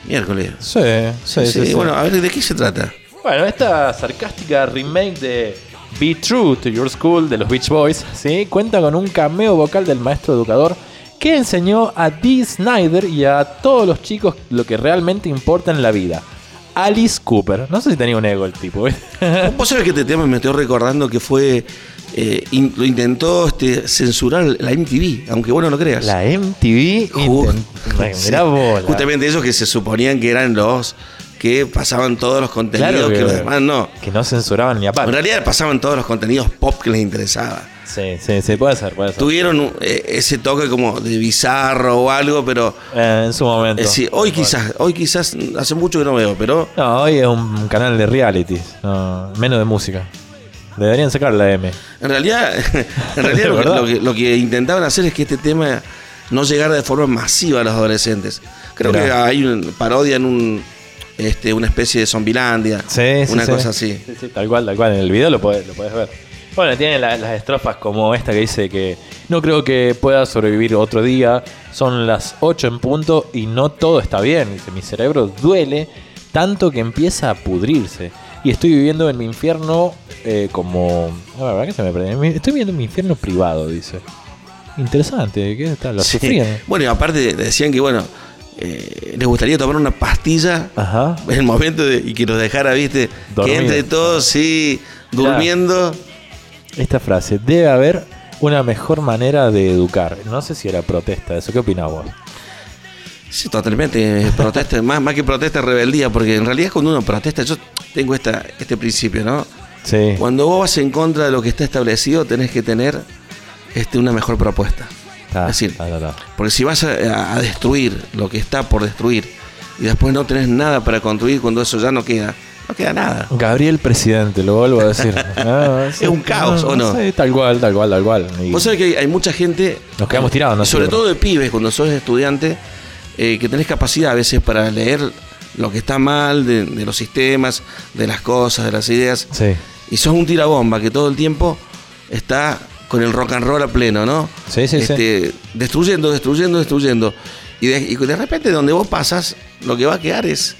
Miércoles. Sí, sí, sí. Sí, sí. bueno, a ver, ¿de qué se trata? Bueno, esta sarcástica remake de Be True to Your School de los Beach Boys, ¿sí? Cuenta con un cameo vocal del maestro educador que enseñó a Dee Snyder y a todos los chicos lo que realmente importa en la vida. Alice Cooper. No sé si tenía un ego el tipo, ¿eh? Vos sabés que este tema me estoy recordando que fue. eh, in- lo intentó este, censurar la MTV, aunque bueno, no creas. La MTV. Intent- sí. Justamente esos que se suponían que eran los que pasaban todos los contenidos Claro que, que- los demás no. Que no censuraban ni a En realidad pasaban todos los contenidos pop que les interesaba. Sí, sí, sí, puede ser, puede ser. Tuvieron eh, ese toque como de bizarro o algo, pero Eh, en su momento. eh, sí, hoy quizás, hoy quizás hace mucho que no veo, pero No, hoy es un canal de reality, no, menos de música. Deberían sacar la M. en realidad, en realidad lo, que, ¿Verdad? lo que- lo que intentaban hacer es que este tema no llegara de forma masiva a los adolescentes. Creo Mirá. que hay una parodia en un este, una especie de Zombilandia, Sí, sí, una sí. cosa así. Sí, sí, tal cual, tal cual. En el video lo podés, lo podés ver. Bueno, tiene la- las estrofas como esta que dice que no creo que pueda sobrevivir otro día. Son las 8 en punto y no todo está bien. Dice, mi cerebro duele tanto que empieza a pudrirse. Y estoy viviendo en mi infierno eh, como... La verdad que se me prende. Mi- Estoy viviendo en mi infierno privado, dice. Interesante, ¿qué tal? Lo Sí. sufrían. Bueno, y aparte decían que, bueno, eh, les gustaría tomar una pastilla Ajá. en el momento de, y que los dejara, viste, Dormido. que entre todos, sí, Claro. durmiendo. Esta frase, debe haber una mejor manera de educar. No sé si era protesta eso. ¿Qué opinás vos? Sí, totalmente. Protesta, más, más que protesta, rebeldía, porque en realidad cuando uno protesta, yo tengo esta, este principio, ¿no? Sí. Cuando vos vas en contra de lo que está establecido, tenés que tener este, una mejor propuesta. Ta, es decir, ta, ta. Porque si vas a, a destruir lo que está por destruir y después no tenés nada para construir cuando eso ya no queda, no queda nada. Gabriel Presidente, lo vuelvo a decir. Sí, Es un caos, ¿o no? Sí, tal cual, tal cual, tal cual. Y Vos sabés que hay, hay mucha gente. Nos quedamos tirados, ¿no? Sobre Sí, todo de pibes, cuando sos estudiante, eh, que tenés capacidad a veces para leer lo que está mal de, de los sistemas, de las cosas, de las ideas. Sí, Y sos un tirabomba que todo el tiempo está con el rock and roll a pleno, ¿no? Sí, sí, sí. Este, Destruyendo, destruyendo, destruyendo. Y de, y de repente donde vos pasas, lo que va a quedar es,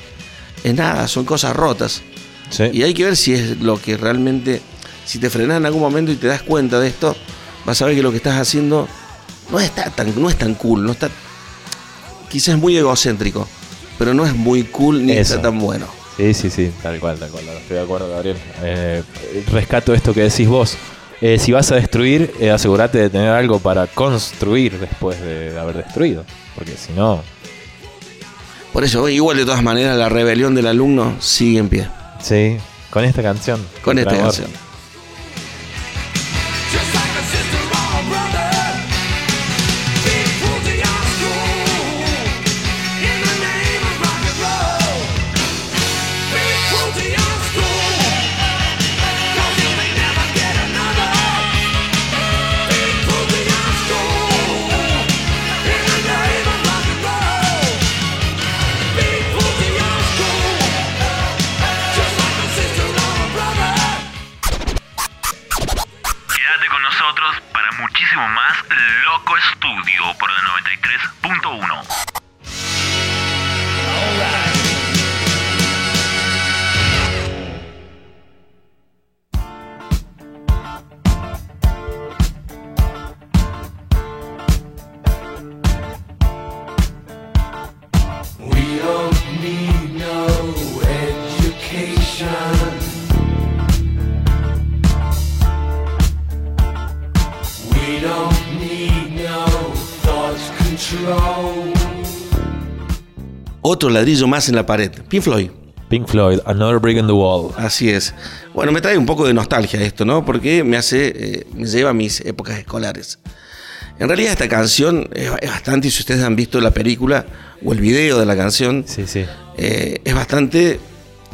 es nada, son cosas rotas. sí. Y hay que ver si es lo que realmente, si te frenas en algún momento y te das cuenta de esto, vas a ver que lo que estás haciendo no está tan, no es tan cool, no está, quizás es muy egocéntrico, pero no es muy cool ni Eso. está tan bueno. Sí, sí, sí, tal cual, tal cual. Estoy de acuerdo, Gabriel. Eh, rescato esto que decís vos. Eh, si vas a destruir, eh, asegúrate de tener algo para construir después de, de haber destruido. Porque si no, Por eso, igual de todas maneras, la rebelión del alumno sigue en pie. sí, con esta canción. Con esta amor. canción. Para muchísimo más Loco Estudio por la 93.1. Otro ladrillo más en la pared. Pink Floyd. Pink Floyd, Another Brick in the Wall. Así es. Bueno, me trae un poco de nostalgia esto, ¿no? Porque me hace, eh, me lleva a mis épocas escolares. En realidad esta canción es, es bastante, y si ustedes han visto la película o el video de la canción, Sí, sí. eh, es bastante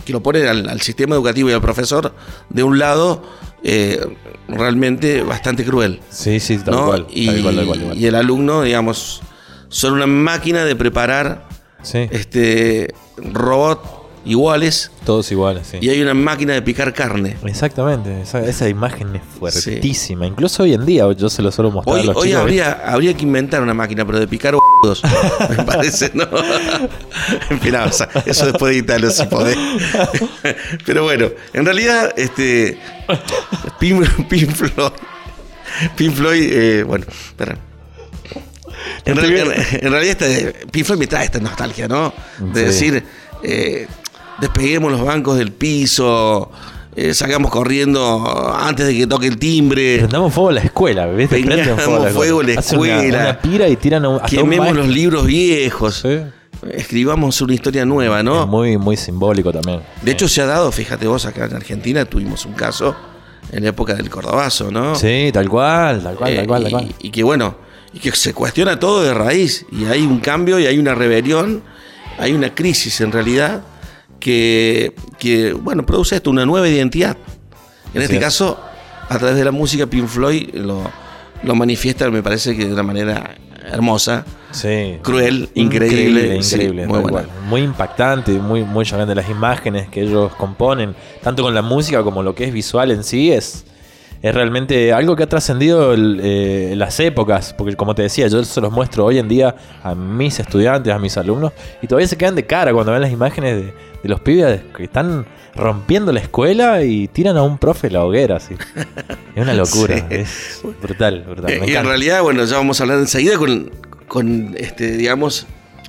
que lo pone al, al sistema educativo y al profesor de un lado eh, realmente bastante cruel. Sí, sí, tal ¿no? cual. Y, tal cual, tal cual, tal cual. y el alumno, digamos, son una máquina de preparar Sí. este robot iguales Todos iguales, sí. y hay una máquina de picar carne. Exactamente, esa, esa imagen es fuertísima. Incluso hoy en día yo se lo suelo mostrar Hoy, a los hoy chicos. habría, habría que inventar una máquina, pero de picar boludos. Me parece, ¿no? o sea, eso después de editarlo si podés. pero bueno, en realidad, este. Pink, Pink Floyd. Pink Floyd, eh, bueno, espera. En, real- en- en realidad, este, Pink Floyd me trae esta nostalgia, ¿no? De Sí. decir, eh, despeguemos los bancos del piso, eh, salgamos corriendo antes de que toque el timbre. Prendamos fuego a la escuela. Prenden Prendamos fuego a la Hacen una- escuela. Una, pira y tiran a un Quememos los libros viejos. Sí. Escribamos una historia nueva, Es ¿no? muy, muy simbólico también. De hecho, se ha dado, fíjate vos, acá en Argentina tuvimos un caso en la época del Cordobazo, ¿no? Sí, tal cual, tal cual, tal Eh, cual, tal y- cual. Y, que bueno, y que se cuestiona todo de raíz. Y hay un cambio y hay una rebelión, hay una crisis en realidad que, que bueno, produce esto, una nueva identidad. En este es. caso, a través de la música, Pink Floyd lo, lo manifiesta, me parece que de una manera hermosa. Sí. Cruel, increíble, Increíble, sí, increíble, muy buena. Muy impactante, muy, muy llamante. Las imágenes que ellos componen, tanto con la música como lo que es visual en sí, es, es realmente algo que ha trascendido eh, las épocas. Porque, como te decía, yo se los muestro hoy en día a mis estudiantes, a mis alumnos, y todavía se quedan de cara cuando ven las imágenes de, de los pibes que están rompiendo la escuela y tiran a un profe la hoguera. Así. Es una locura, Sí. es brutal, brutal. Me Eh, y en realidad, bueno, ya vamos a hablar enseguida con, con este, digamos,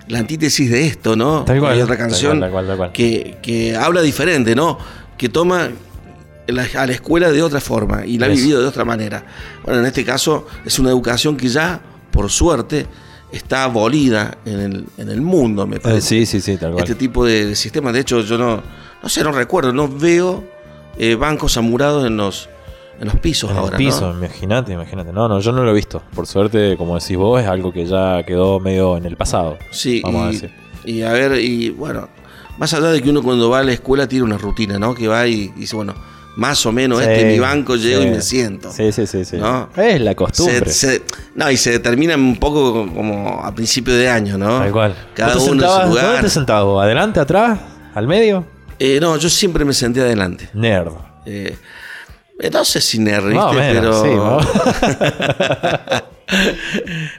la antítesis de esto, ¿no? Tal cual, Hay otra canción cual, tal cual, tal cual. Que, que habla diferente, ¿no? Que toma la- a la escuela de otra forma y la ha vivido de otra manera. Bueno, en este caso es una educación que ya, por suerte, está abolida en el, en el mundo, me Eh, parece. sí, sí, sí, tal cual. Este tipo de, de sistemas. De hecho, yo no, no sé, no recuerdo, no veo eh, bancos amurados en los, en los pisos En ahora. el piso, ¿no? imagínate, imagínate. No, no, yo no lo he visto. Por suerte, como decís vos, es algo que ya quedó medio en el pasado. Sí, Vamos a y, decir. y a ver, y bueno, más allá de que uno cuando va a la escuela tiene una rutina, ¿no? Que va y dice, bueno, más o menos este Sí, mi banco, llego sí. y me siento. Sí, sí, sí, sí. ¿No? Es la costumbre. Se- se- no, y se determina un poco como a principio de año, ¿no? Tal cual. Cada ¿Vos te uno en sentabas- su ¿Dónde lugar. te sentabas? ¿Adelante, atrás? ¿Al medio? Eh, no, yo siempre me senté adelante. Nerd. Eh, eh, no sé si nerd, ¿viste? Más o menos, pero. sí,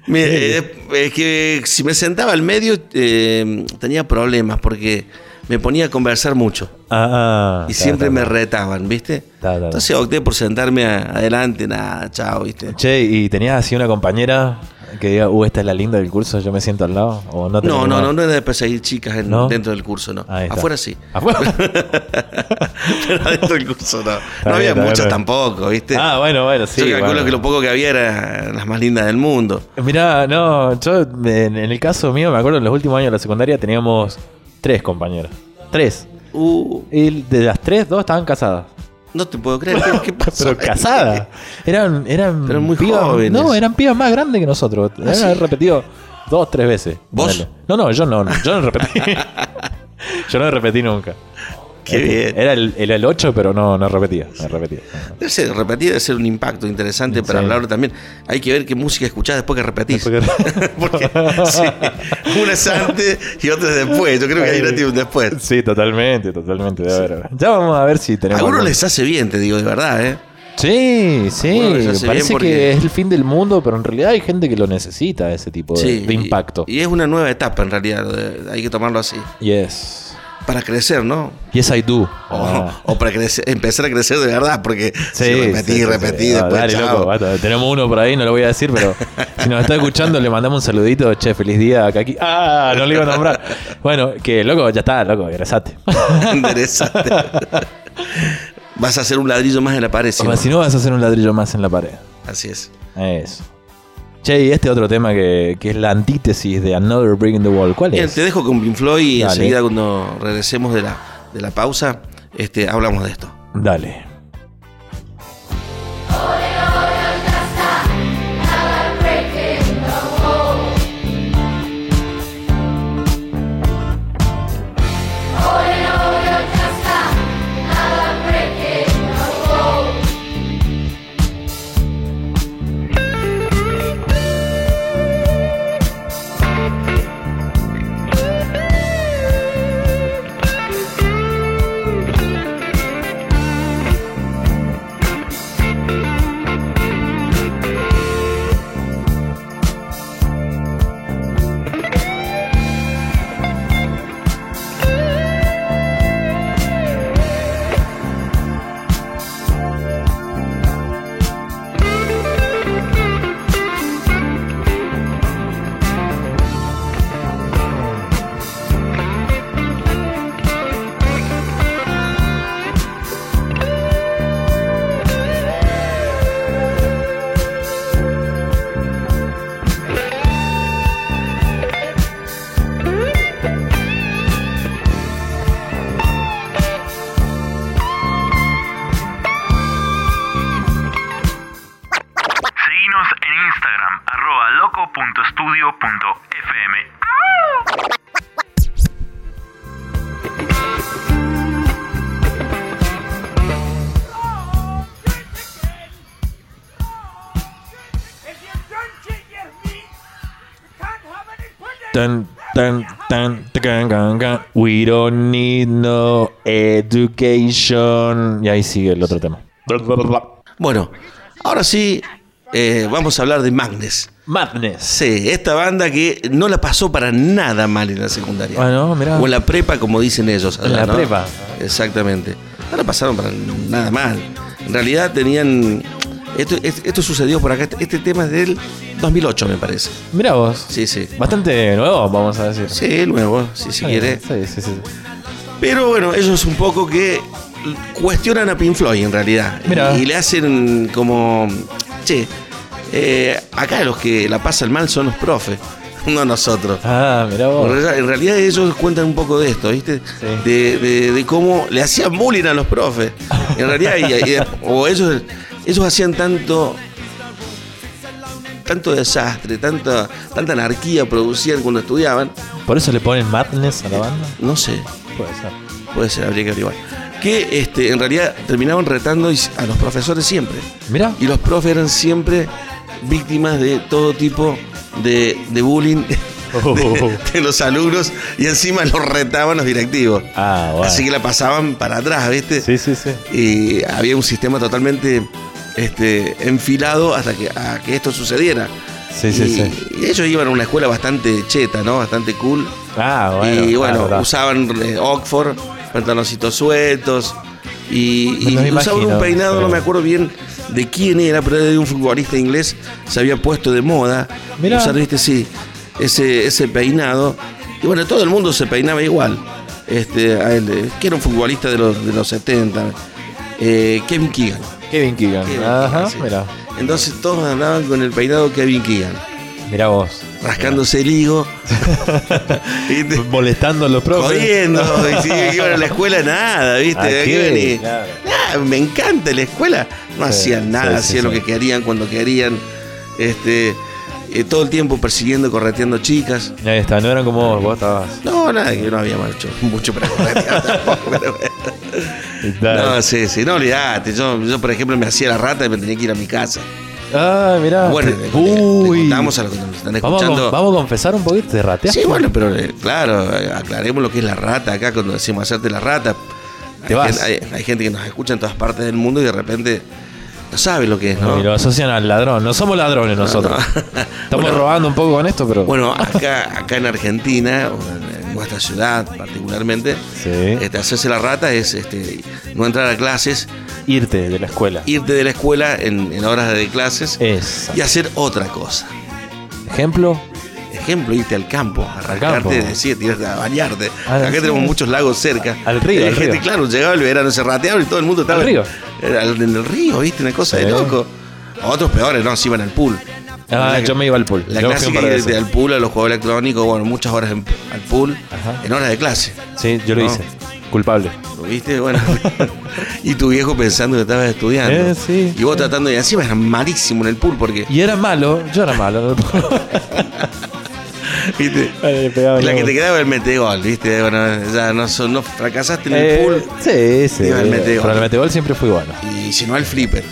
Me- eh, es que si me sentaba al medio eh, tenía problemas porque me ponía a conversar mucho. Ah, Y ta, siempre ta, me ta. retaban, ¿viste? Entonces opté por sentarme adelante, nada, chao, ¿viste? Che, ¿y tenías así una compañera que diga, uh, esta es la linda del curso, yo me siento al lado? ¿O no No, no, no, no era de perseguir chicas en- ¿No? dentro del curso, no. Afuera sí. ¿Afuera? Pero dentro del curso no. No había muchas bien. tampoco, ¿viste? Ah, bueno, bueno, sí. Yo calculo bueno. que lo poco que había eran las más lindas del mundo. Mirá, no, yo en el caso mío, me acuerdo en los últimos años de la secundaria teníamos tres compañeras. Tres. Uh, Y de las tres, dos estaban casadas. no te puedo creer. ¿Qué, qué pasó? Pero casadas. Eran, eran Pero muy pibas- jóvenes. No, eran pibas más grandes que nosotros. Deben sí? haber repetido dos, tres veces. ¿Vos? No, no, yo no, no, yo no repetí. yo no repetí nunca. Qué bien. Era el, era el 8, pero no, no repetía. No repetía. Debe ser, repetir debe ser un impacto interesante para hablar también. Hay que ver qué música escuchás después que repetís. Porque sí, una es antes y otra es después. Yo creo que hay un después. Sí, totalmente, totalmente. debe haber. Ya vamos a ver si A tenemos. algunos algún- les hace bien, te digo de verdad, ¿eh? Sí, sí. Algunos Parece porque- que es el fin del mundo, pero en realidad hay gente que lo necesita, ese tipo de, Sí. de impacto. Y, y es una nueva etapa en realidad. hay que tomarlo así. Yes. Para crecer, ¿no? Yes, I do. O, Ah. o para crecer, empezar a crecer de verdad, porque Sí, si repetí, sí, repetí, sí. Después dale, chao. loco. Tenemos uno por ahí, no lo voy a decir, pero si nos está escuchando, le mandamos un saludito. Che, feliz día, Kaki. Ah, no le iba a nombrar. Bueno, que loco, ya está, loco, egresate. Interesante. Vas a hacer un ladrillo más en la pared, ¿sí? Como si no vas a hacer un ladrillo más en la pared. Así es. Eso. Che, y este otro tema que, que es la antítesis de Another Brick in the Wall, ¿cuál Bien, es? te dejo con Pink Floyd y Dale. enseguida cuando regresemos de la, de la pausa, este, hablamos de esto. Dale. We don't need no education. Y ahí sigue el otro tema. Bueno, ahora sí, eh, vamos a hablar de Magnes. Madness. Sí, esta banda que no la pasó para nada mal en la secundaria. Bueno, mirá. O en la prepa, como dicen ellos. En la ¿no? prepa. Exactamente. No la pasaron para nada mal. En realidad tenían... Esto, es- esto sucedió por acá. Este, este tema es del 2008, me parece. Mira vos. Sí, sí. Bastante nuevo, vamos a decir. Sí, nuevo, si se quiere. Sí, sí, sí. Pero bueno, ellos un poco que cuestionan a Pink Floyd en realidad. Mirá. Y, le hacen como, che, eh, acá los que la pasan mal son los profes, no nosotros. Ah, mira En vos. en realidad ellos cuentan un poco de esto, ¿viste? Sí. De, de- de cómo le hacían bullying a los profes. En realidad, y- y- o ellos, ellos hacían tanto tanto desastre, tanta, tanta anarquía producían cuando estudiaban, ¿Por eso le ponen Madness a la banda? no sé, Puede ser. Puede ser, habría que averiguar. Que este, en realidad terminaban retando a los profesores siempre. Mira. Y los profes eran siempre víctimas de todo tipo de, de bullying de, de los alumnos y encima los retaban los directivos. Ah, bueno. Así que la pasaban para atrás, ¿viste? Sí, sí, sí. Y había un sistema totalmente este, enfilado hasta que, a que esto sucediera. Sí, sí, y, sí. y ellos iban a una escuela bastante cheta, ¿no? Bastante cool Ah, bueno. y bueno, ah, verdad. usaban eh, Oxford, pantaloncitos sueltos. Y, usaban imagino, un peinado, no sí. me acuerdo bien de quién era, pero era de un futbolista inglés. Se había puesto de moda. Mirá. Usar, viste, sí, ese, ese peinado. Y bueno, todo el mundo se peinaba igual. Este, a él, eh, que era un futbolista de los, de los 70. eh, Kevin Keegan. Kevin Keegan. Kevin Ajá, Keegan, sí. mira. Entonces todos andaban con el peinado Kevin Keegan. Mira vos. Rascándose el higo. ¿Viste? Molestando a los profes. Jodiendo, y si iban a la escuela nada, ¿viste? Ah, me encanta la escuela. No Sí, hacían nada, sí, sí, hacían lo que querían cuando querían. Este, eh, todo el tiempo persiguiendo, correteando chicas. Ahí está, no eran como vos, vos estabas. No, nada, que no había mucho, mucho para corretear tampoco. pero bueno. No, sí, sí, no olvidate. Yo, yo, por ejemplo, me hacía la rata y me tenía que ir a mi casa. Ah, mirá. Bueno, Te- Uy. contamos a los que nos están Vamos, escuchando. vamos a confesar un poquito, te rateaste. Sí, bueno, pero eh, claro, aclaremos lo que es la rata acá cuando decimos hacerte la rata. Te hay, vas. Gente, hay- hay gente que nos escucha en todas partes del mundo y de repente no sabe lo que es, No, y lo asocian al ladrón. No somos ladrones nosotros. no. Estamos Bueno. robando un poco con esto, pero. Bueno, acá, acá en Argentina, en, nuestra ciudad particularmente, Sí. este, hacerse la rata es este, no entrar a clases, Irte de la escuela. irte de la escuela en, en horas de clases Es. y hacer otra cosa. Ejemplo. Ejemplo, irte al campo, arrancarte, decir, irte a bañarte. Ah, Acá sí. tenemos muchos lagos cerca. Al río, Hay al gente, río. claro, llegaba el verano, se rateaba y todo el mundo estaba Al río. En el río, ¿viste? Una cosa de loco. Otros peores, no, se iban al pool. Ah, La- yo me iba al pool. La Yo clásica de veces. al pool, a los juegos electrónicos, bueno, muchas horas en- al pool, Ajá. en horas de clase. Sí, yo lo No. hice. Culpable. ¿Lo viste? Bueno. y tu viejo pensando que estabas estudiando. Eh, sí, y vos sí. tratando, y encima era malísimo en el pool porque, Y era malo, yo era malo. ¿viste? Le pegaba La que te quedaba el metegol, ¿viste? Bueno, ya no, son- no fracasaste en el Eh, pool. sí, sí. Iba al metegol. Pero el metegol siempre fue bueno. Y si no al flipper.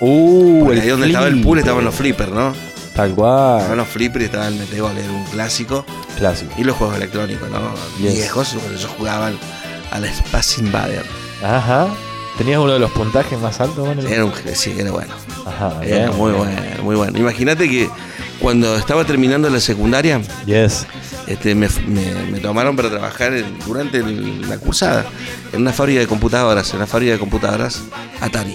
Uh, Porque ahí donde estaba el pool estaban los flippers, ¿no? Tal Estaban cual. los flippers y estaba el metegol, era un clásico. Clásico. Y los juegos electrónicos, ¿no? Yes. Viejos, cuando ellos jugaban a la Space Invader. Ajá. ¿Tenías uno de los puntajes más altos? Bueno, Era un sí, era bueno. Ajá, Era bien, muy bien. bueno, muy bueno. Imagínate que cuando estaba terminando la secundaria, Yes. este, me, me- me tomaron para trabajar en- durante el- la cursada en una fábrica de computadoras, en una fábrica de computadoras Atari.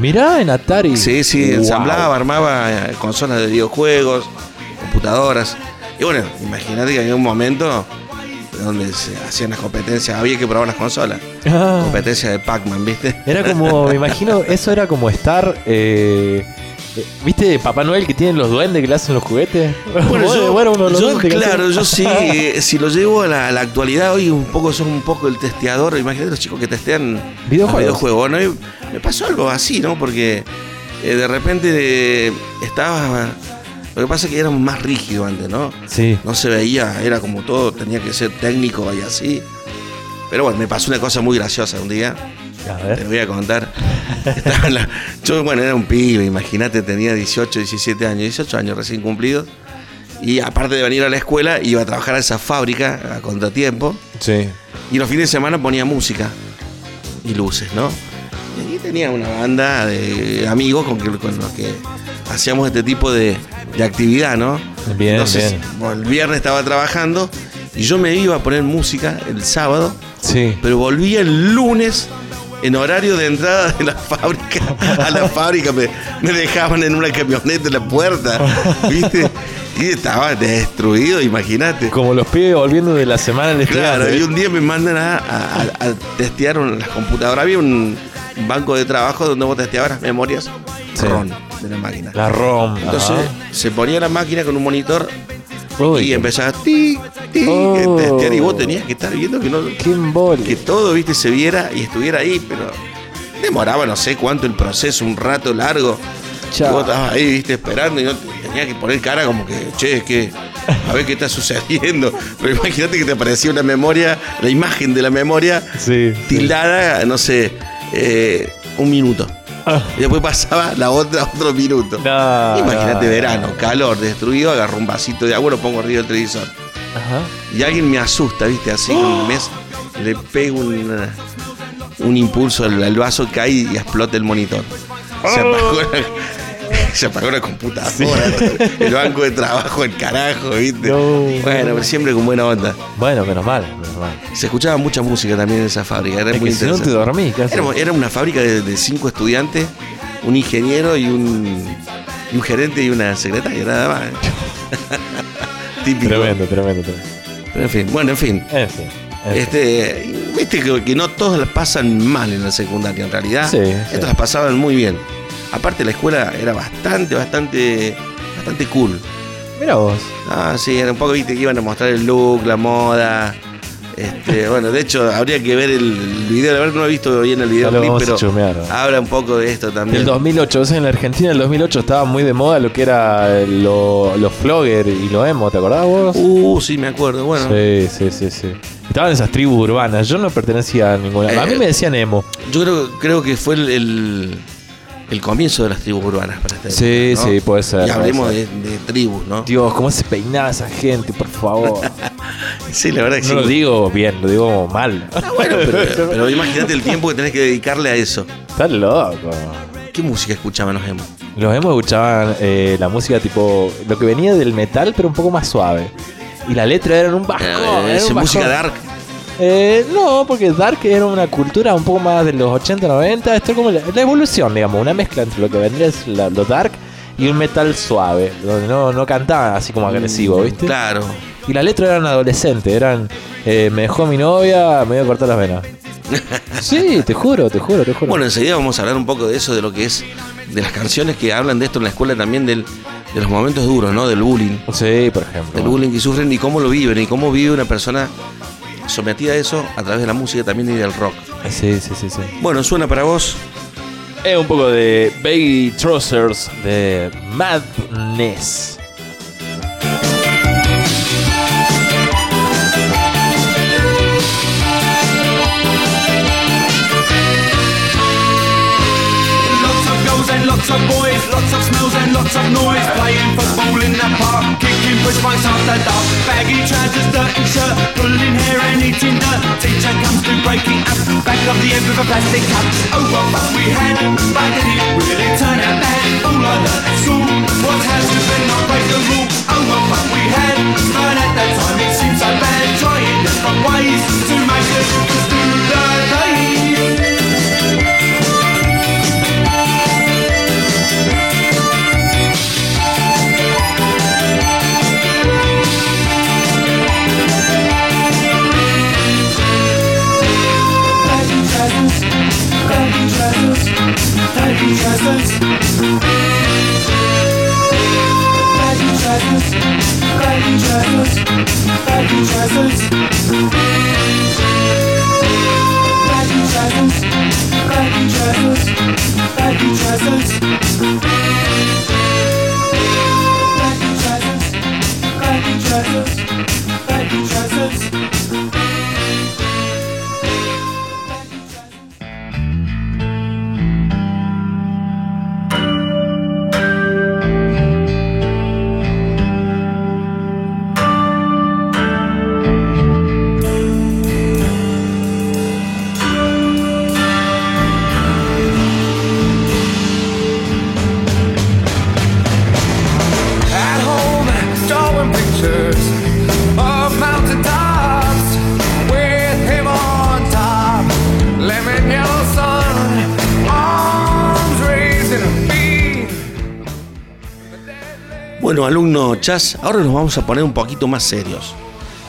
Mirá en Atari. Sí, sí, Wow. ensamblaba, armaba eh, consolas de videojuegos, computadoras. Y bueno, imagínate que había un momento donde se hacían las competencias, había que probar las consolas. Ah. Competencia de Pac-Man, ¿viste? Era como, me imagino, eso era como estar. eh, ¿Viste Papá Noel que tienen los duendes que le hacen los juguetes? Bueno, yo, uno de los claro, yo sí, eh, si lo llevo a la, actualidad, hoy un poco son un poco el testeador, imagínate los chicos que testean Videojuegos. videojuegos, ¿no? Y me pasó algo así, ¿no? Porque eh, de repente eh, estaba Lo que pasa es que éramos más rígidos antes, ¿no? Sí. No se veía, era como todo, tenía que ser técnico y así. Pero bueno, me pasó una cosa muy graciosa un día. A Te voy a contar. La- yo, bueno, era un pibe, imagínate, tenía 18, 17 años, 18 años recién cumplidos. Y aparte de venir a la escuela, iba a trabajar a esa fábrica a contratiempo. Sí. Y los fines de semana ponía música y luces, ¿no? Y tenía una banda de amigos con, que- con los que hacíamos este tipo de, de actividad, ¿no? Bien, Entonces, bien. bueno, el viernes estaba trabajando y yo me iba a poner música el sábado Sí. pero volví el lunes en horario de entrada de la fábrica. A la fábrica me, me dejaban en una camioneta en la puerta, ¿viste? Y estaba destruido, imagínate. Como los pibes volviendo de la semana de Claro, estudiante. y un día me mandan a, a- testear las computadoras. Había un banco de trabajo donde vos testeabas las memorias Sí. ROM de la máquina. La ROM. Entonces se ponía la máquina con un monitor Uy, y empezaba tic, tic, Oh. y vos tenías que estar viendo que no, que todo, viste, se viera y estuviera ahí, pero demoraba no sé cuánto el proceso, un rato largo. Chao. Vos estabas ahí, viste, esperando y no te- tenía que poner cara como que, che, que a ver qué está sucediendo. Pero imagínate que te aparecía una memoria, la imagen de la memoria Sí. tildada, no sé, eh, un minuto. Y después pasaba la otra, otro minuto. No, Imagínate no, verano, calor, destruido, agarro un vasito de agua, lo pongo arriba del televisor Ajá. y alguien me asusta, ¿viste? Así con el mes, le pego un, un impulso al, al vaso, cae y explota el monitor. Se apagó la, se apagó la computadora, el banco de trabajo, el carajo, ¿viste? No. bueno, pero siempre con buena onda. Bueno, menos mal, menos mal. Se escuchaba mucha música también en esa fábrica, era Es muy que si no te interesante. dormís, casi. Era, era una fábrica de, de cinco estudiantes, un ingeniero y un, y un gerente y una secretaria, nada más. Típico. Tremendo, tremendo, tremendo. Pero en fin, bueno, en fin. En. Este, viste que, que no todos las pasan mal en la secundaria, en realidad. Sí, sí. Estos las pasaban muy bien. Aparte la escuela era bastante, bastante, bastante cool. Mira vos. Ah, sí, era un poco, viste, que iban a mostrar el look, la moda. Este, bueno, de hecho, habría que ver el, video, la verdad no he visto bien el lo videoclip, pero chumear. habla un poco de esto también. El 2008, o sea, en la Argentina, el 2008 estaba muy de moda lo que era eh, lo- los flogger y lo emo, ¿te acordás vos? Uh, sí, me acuerdo. Bueno, Sí, sí, sí, sí. Estaban esas tribus urbanas. Yo no pertenecía a ninguna. a mí Eh, me decían emo. yo creo, creo que fue el, el, el comienzo de las tribus urbanas para esta Sí, época, ¿no? sí, puede ser, Y hablemos de, de tribus, ¿no? Dios, ¿cómo se peinaba esa gente, por favor? Sí, la verdad que No sí. lo digo bien, lo digo mal. Ah, bueno, pero, pero imagínate el tiempo que tenés que dedicarle a eso. Estás loco. ¿Qué música escuchaban los emo? Los emo escuchaban eh, la música tipo. Lo que venía del metal, pero un poco más suave. Y la letra era un bajón. Eh, era ese un música bajón. dark. Eh, no, porque Dark era una cultura un poco más de los 80, 90. Esto es como la, la evolución, digamos, una mezcla entre lo que vendría es la- lo Dark y un metal suave, donde no, no cantaban así como agresivo, ¿viste? Mm, Claro. Y la letra eran adolescentes, eran. eh, me dejó mi novia, me voy a cortar las venas. Sí, te juro, te juro, te juro. Bueno, enseguida vamos a hablar un poco de eso, de lo que es, de las canciones que hablan de esto en la escuela también, del, de los momentos duros, ¿no? Del bullying. sí, por ejemplo. Del bullying que sufren y cómo lo viven y cómo vive una persona sometida a eso a través de la música también y del rock. Sí, sí, sí, sí. Bueno, suena para vos. Es un poco de Baggy Trousers de Madness. Lots of boys, lots of smells and lots of noise. Playing football in the park, kicking push bikes after dark. Baggy trousers, dirty shirt, pulling hair and eating dirt. Teacher comes to breaking up, back of the end with a plastic cup. Oh, what fun we had, but did it really turn out bad? All I learned at school was how to bend not break the rule. Oh, what fun we had, but at that time it seemed so bad. Trying different ways to make the kids do the day. Thank you, presents. Thank you, presents. Thank you, presents. Thank you, presents. Thank you, presents. Thank you. Thank you. Thank you. Thank you, Bueno, alumno Chas, ahora nos vamos a poner un poquito más serios.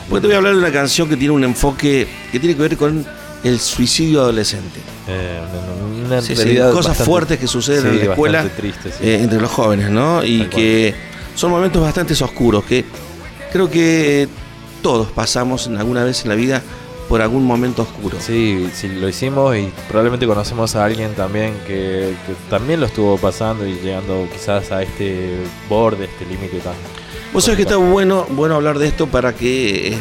Porque te voy a hablar de una canción que tiene un enfoque que tiene que ver con el suicidio adolescente. Eh, una- una Sí, sí, realidad cosas bastante- fuertes que suceden sí, en la escuela triste, eh, entre los jóvenes, ¿no? Y Tal cual. que son momentos bastante oscuros que creo que todos pasamos alguna vez en la vida por algún momento oscuro. Sí, sí, lo hicimos y probablemente conocemos a alguien también que, que también lo estuvo pasando y llegando quizás a este borde, este límite tan... Vos sabés que está bueno, bueno hablar de esto para que eh,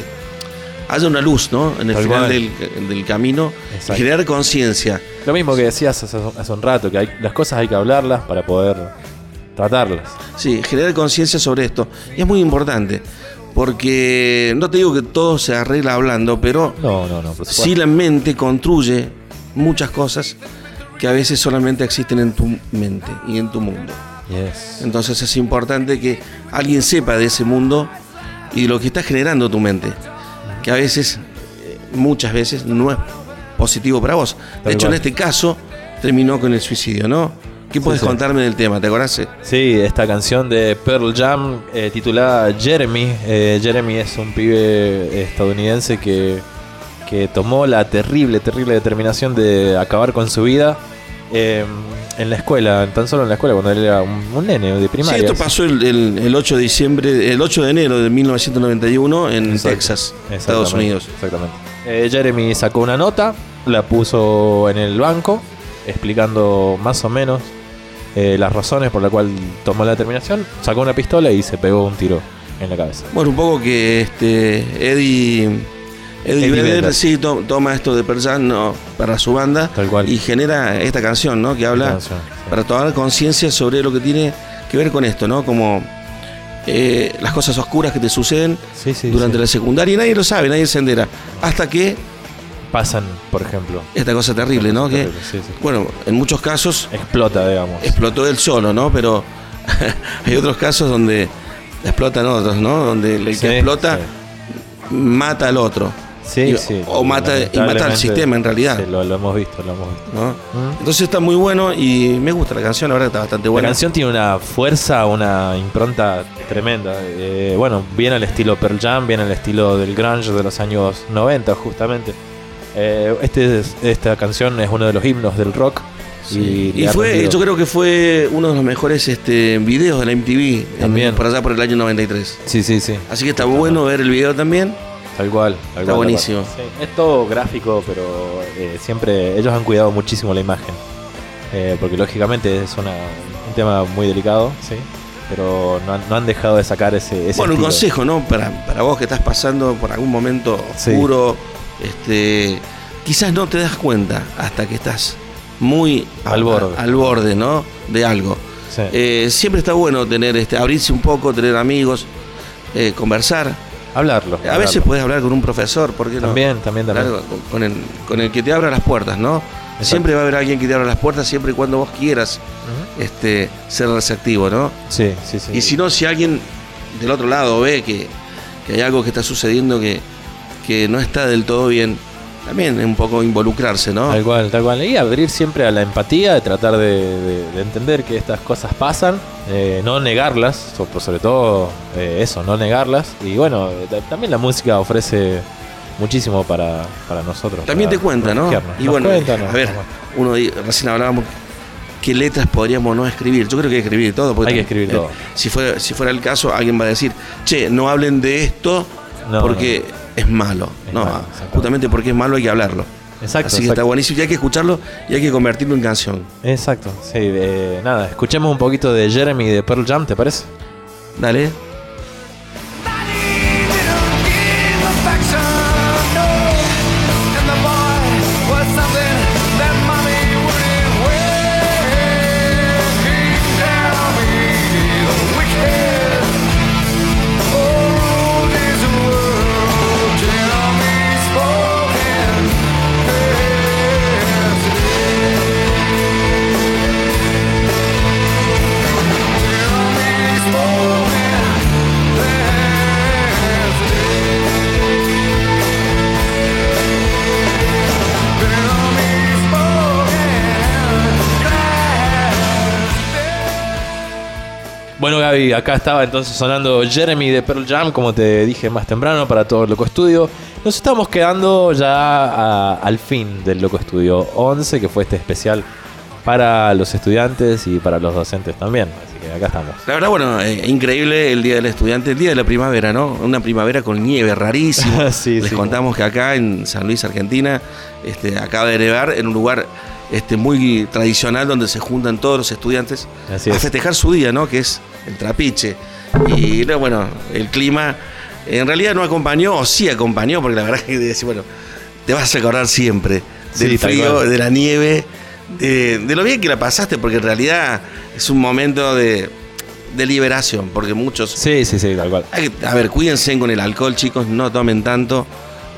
haya una luz, ¿no? En el Tal final del, del camino y Exacto. generar conciencia. Lo mismo que decías hace, hace un rato, que hay, las cosas hay que hablarlas para poder tratarlas. Sí, generar conciencia sobre esto. Y es muy importante. Porque no te digo que todo se arregla hablando, pero No, sí la mente construye muchas cosas que a veces solamente existen en tu mente y en tu mundo. Yes. Entonces es importante que alguien sepa de ese mundo y de lo que está generando tu mente. Que a veces, eh, muchas veces, no es positivo para vos. De Tal hecho, en este caso, terminó con el suicidio, ¿no? ¿Qué puedes sí. contarme del tema? ¿Te acordás? Sí, esta canción de Pearl Jam eh, titulada Jeremy. Eh, Jeremy es un pibe estadounidense que, que tomó la terrible, terrible determinación de acabar con su vida eh, en la escuela, tan solo en la escuela, cuando él era un, un nene de Sí, primaria. esto pasó el, el- el 8 de diciembre, el 8 de enero de 1991 en Exacto. Texas, Estados Unidos. Exactamente. Jeremy sacó una nota, la puso en el banco, explicando más o menos eh, las razones por las cuales tomó la determinación, sacó una pistola y se pegó un tiro en la cabeza. Bueno, un poco que este Eddie Eddie, Eddie Vedder sí to- toma esto de Pearl para su banda Tal cual. y genera esta canción, ¿no? Que habla canción, sí. para tomar conciencia sobre lo que tiene que ver con esto, ¿no? Como eh, las cosas oscuras que te suceden Sí, sí, durante la secundaria y nadie lo sabe, nadie se entera. Hasta que Pasan, por ejemplo. esta cosa terrible, ¿no? Que, Terrible, sí, sí. bueno, en muchos casos Explota, digamos. explotó él solo, ¿no? Pero hay otros casos donde explotan otros, ¿no? Donde el que Sí, explota mata al otro. Sí, Y- sí. o mata- y mata al sistema, en realidad. Sí, lo, lo hemos visto, lo hemos visto. ¿no? Mm. Entonces está muy bueno y me gusta la canción, la verdad está bastante buena. La canción tiene una fuerza, una impronta tremenda. Eh, bueno, viene al estilo Pearl Jam, viene al estilo del grunge de los años 90, justamente. Eh, este es- esta canción es uno de los himnos del rock. Sí. Y, fue, yo creo que fue uno de los mejores este, videos de la MTV en- También. por allá por el año 93. Sí, sí, sí. Así que está bueno ver el video también. Tal cual. tal cual, tal buenísimo. cual. Sí, es todo gráfico, pero eh, siempre ellos han cuidado muchísimo la imagen. Eh, porque lógicamente es una- un tema muy delicado, sí. Pero no han, no han dejado de sacar ese, ese Bueno, un estilo. consejo, ¿no? Para, para vos que estás pasando por algún momento Sí. Este, quizás no te das cuenta hasta que estás muy Al borde. al borde, ¿no? De algo. Sí. Eh, siempre está bueno tener, este, abrirse un poco, tener amigos, eh, conversar. Hablarlo. A veces puedes hablar con un profesor, ¿por qué no? También, también, también. Hablar con, el, con el que te abra las puertas, ¿no? Siempre va a haber alguien que te abra las puertas siempre y cuando vos quieras este, ser receptivo, ¿no? Sí, sí, sí. Y si no, si alguien del otro lado ve que, que hay algo que está sucediendo que, que no está del todo bien, también un poco involucrarse, ¿no? Tal cual, tal cual. Y abrir siempre a la empatía, de tratar de, de- de entender que estas cosas pasan, eh, no negarlas, sobre todo eh, eso, no negarlas. Y bueno, eh, ta- también la música ofrece muchísimo para, para nosotros. También para te cuenta, ¿no? Y Nos bueno, cuenta, nos- a ver, uno recién hablábamos qué letras podríamos no escribir. Yo creo que hay que escribir todo. porque Hay que escribir todo. Si fuera, si fuera el caso, alguien va a decir, che, no hablen de esto No, porque es malo. Es no, malo, justamente porque es malo hay que hablarlo. Exacto, Así que exacto. está buenísimo y hay que escucharlo y hay que convertirlo en canción. Exacto, sí. eh, nada, escuchemos un poquito de Jeremy de Pearl Jam, ¿te parece? Dale. Bueno, Gaby, acá estaba entonces sonando Jeremy de Pearl Jam, como te dije más temprano, para todo el Loco Estudio. Nos estamos quedando ya a- al fin del Loco Estudio 11, que fue este especial para los estudiantes y para los docentes también. Así que acá estamos. La verdad, bueno, eh, increíble el Día del Estudiante, el Día de la Primavera, ¿no? Una primavera con nieve, rarísimo. Sí, Les sí. contamos que acá en San Luis, Argentina, este, acaba de nevar en un lugar este, muy tradicional donde se juntan todos los estudiantes Así a es. festejar su día, ¿no? Que es el trapiche. Y no, bueno, el clima en realidad no acompañó, o sí acompañó, porque la verdad que decir, bueno, te vas a acordar siempre del Sí, frío, de la nieve, de, de lo bien que la pasaste, porque en realidad es un momento de, de liberación, porque muchos... Sí, sí, sí, tal cual. Hay que- a ver, cuídense con el alcohol, chicos, no tomen tanto.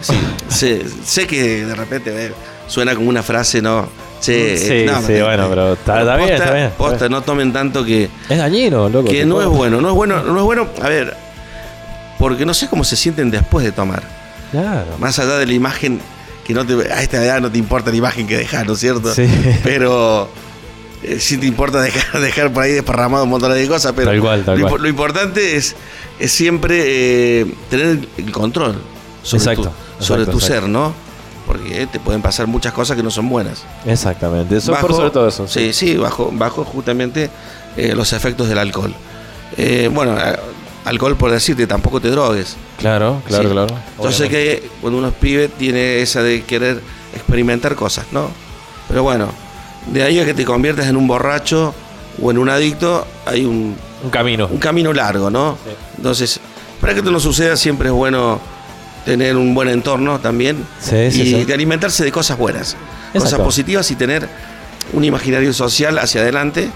Sí, sé, sé que de repente eh, suena como una frase, ¿no? Che, Sí, no, sí, bueno, pero está- está bien, posta- está bien. posta, no tomen tanto que, Es dañino, loco. que no es bueno, no es bueno, no es bueno, a ver, porque no sé cómo se sienten después de tomar. Claro. Más allá de la imagen, que no te, a esta edad no te importa la imagen que dejas, ¿no es cierto? Sí. Pero eh, sí te importa dejar, dejar por ahí desparramado un montón de cosas, pero Tal cual, tal lo, cual. lo importante es, es siempre eh, tener el control sobre Exacto, tu, sobre exacto, tu exacto. ser, ¿no? Porque eh, te pueden pasar muchas cosas que no son buenas. Exactamente. Eso Bajo- por sobre todo eso. Sí, sí, bajo, bajo justamente eh, los efectos del alcohol. Eh, bueno, alcohol por decirte, tampoco te drogues. Claro, claro, Sí. claro. Yo sé Obviamente. que cuando uno es pibe tiene esa de querer experimentar cosas, ¿no? Pero bueno, de ahí a que te conviertas en un borracho o en un adicto, hay un, Un camino. un camino largo, ¿no? Entonces, para que esto no suceda, siempre es bueno tener un buen entorno también Sí, sí, y sí. de alimentarse de cosas buenas, cosas positivas y tener un imaginario social hacia adelante,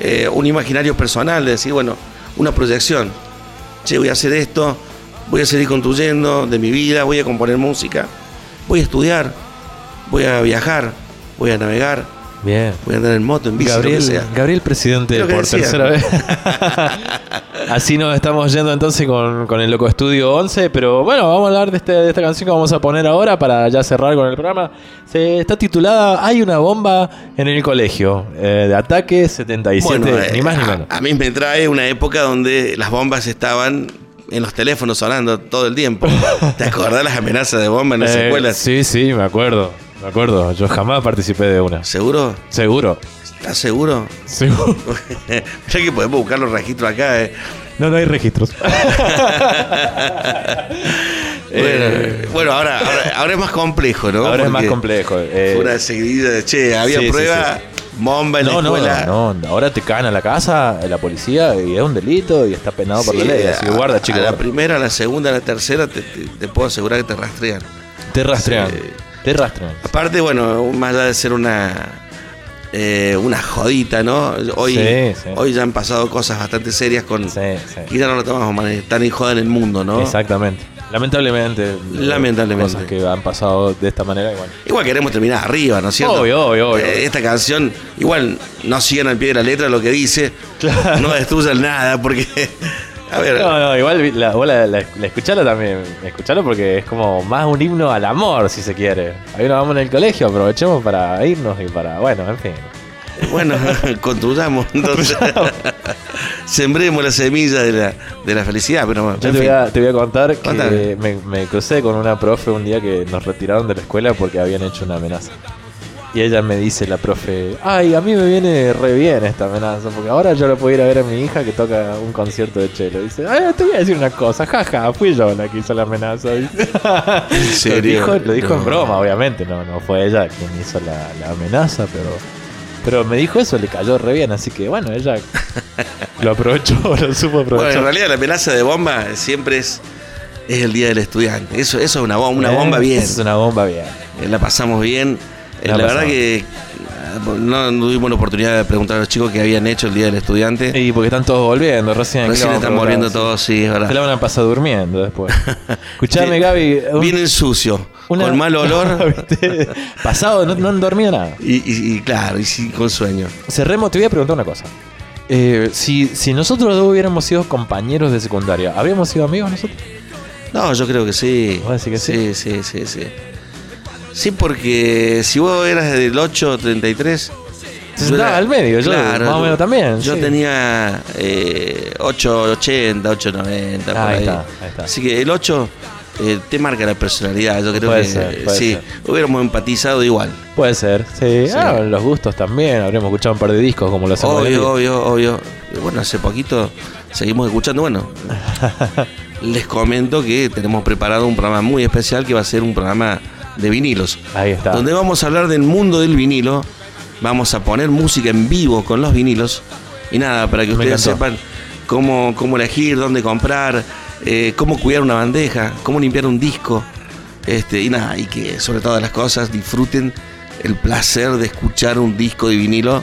eh, un imaginario personal, de decir, bueno, una proyección. Che, voy a hacer esto, voy a seguir construyendo de mi vida, voy a componer música, voy a estudiar, voy a viajar, voy a navegar, Bien. voy a andar en moto, en bici, Gabriel, lo que sea. Gabriel presidente lo que por decía. tercera vez. Así nos estamos yendo entonces con, con el Loco Estudio 11, pero bueno, vamos a hablar de, este- de esta canción que vamos a poner ahora para ya cerrar con el programa. Se está titulada Hay una bomba en el colegio, eh, de ataque 77, Bueno, eh, ni más ni a- menos. A, mí me trae una época donde las bombas estaban en los teléfonos sonando todo el tiempo. ¿Te acordás las amenazas de bomba en las Eh, escuelas? Sí, sí, me acuerdo, me acuerdo. Yo jamás participé de una. ¿Seguro? Seguro. ¿Estás seguro? Seguro. Mira que podemos buscar los registros acá. eh. No, no hay registros. Bueno, bueno, ahora, ahora, ahora es más complejo, ¿no? Eh, Ahora es más complejo. eh, Fue una seguidilla de, che, había sí, sí, prueba, bomba en No, la no, escuela. no, ahora te caen a la casa la policía y es un delito y está penado por la ley. Así que guarda. A la guarda. primera, a la segunda, a la tercera, te, te- te puedo asegurar que te rastrean. Te rastrean. Te rastrean. Aparte, bueno, más allá de ser una eh, una jodita, ¿no? Hoy, Sí, sí. hoy ya han pasado cosas bastante serias con Sí, sí. que ya no lo tomamos man- tan en el mundo, ¿no? Exactamente. Lamentablemente. Lamentablemente. Cosas que han pasado de esta manera igual. Igual queremos terminar arriba, ¿no es cierto? Obvio, obvio, obvio. Eh, esta canción, igual no sigan al pie de la letra lo que dice, no destruyan nada, porque, a ver, No, no, igual la, vos la, la, la escuchalo también. Escuchalo porque es como más un himno al amor, si se quiere. Ahí nos vamos en el colegio, aprovechemos para irnos y para. Bueno, en fin. bueno, construyamos, entonces, sembremos la semilla de la, de la felicidad, pero Yo te voy, a, te voy a contar que me crucé con una profe un día que nos retiraron de la escuela porque habían hecho una amenaza. Y ella me dice, la profe, ay, a mí me viene re bien esta amenaza, porque ahora yo la puedo ir a ver a mi hija que toca un concierto de chelo. Dice, ay, te voy a decir una cosa, jaja, fui yo la que hizo la amenaza. dice. Lo serio? dijo, lo dijo en broma, obviamente, no, no fue ella quien hizo la, la amenaza, pero, pero me dijo eso, le cayó re bien, así que bueno, ella lo aprovechó, lo supo Bueno, en aprovechar. realidad la amenaza de bomba siempre es, es el día del estudiante. Eso, eso es una bomba, una Eh, bomba bien. Es una bomba bien. Eh, la pasamos bien. Eh, La la verdad que no, no tuvimos la oportunidad de preguntar a los chicos qué habían hecho el día del estudiante. Y porque están todos volviendo, recién. ¿qué Recién están volviendo todos, sí, es Se la verdad. van a pasar durmiendo después. Escuchame, Sí. Gaby. un- Vienen sucio, una- con mal olor. Pasado, no, no han dormido nada. y, y- y claro, y sí, con sueño. Cerremos, te voy a preguntar una cosa. Eh, si, si nosotros dos hubiéramos sido compañeros de secundaria, ¿habríamos sido amigos nosotros? No, yo creo que sí. ¿Vos decís que sí? Sí, sí, sí. Sí, porque si vos eras del 833, Se sentaba al medio, yo más o menos también. Yo sí. tenía eh, 8.80, 8.90, por Ahí ahí. está, ahí está. Así que el 8 eh, te marca la personalidad. Yo creo Puede que ser, puede sí, ser. hubiéramos empatizado igual. Puede ser, sí. Sí. Ah, los gustos también. Habremos escuchado un par de discos como lo hacemos. Obvio, obvio, obvio. Bueno, hace poquito seguimos escuchando. Bueno, les comento que tenemos preparado un programa muy especial que va a ser un programa de vinilos. Ahí está. Donde vamos a hablar del mundo del vinilo. Vamos a poner música en vivo con los vinilos. Y nada, para que Me ustedes encantó. sepan cómo, cómo elegir, dónde comprar, eh, cómo cuidar una bandeja, cómo limpiar un disco. Este, y nada, y que sobre todas las cosas disfruten el placer de escuchar un disco de vinilo.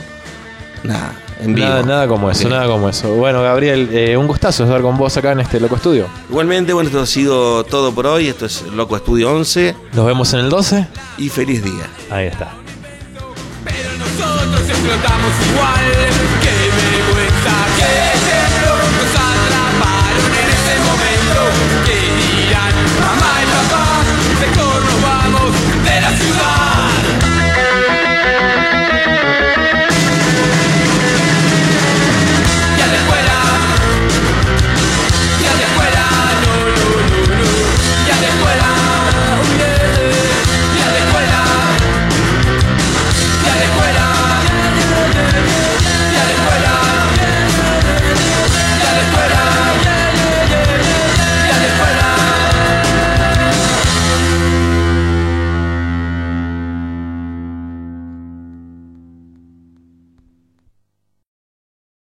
Nada, en vivo. Nada, nada como eso, Sí. nada como eso. Bueno, Gabriel, eh, un gustazo estar con vos acá en este Loco Estudio. Igualmente, bueno, esto ha sido todo por hoy. Esto es Loco Estudio 11 Nos vemos en el 12. y feliz día. Ahí está. Pero nosotros explotamos igual. Que vergüenza, que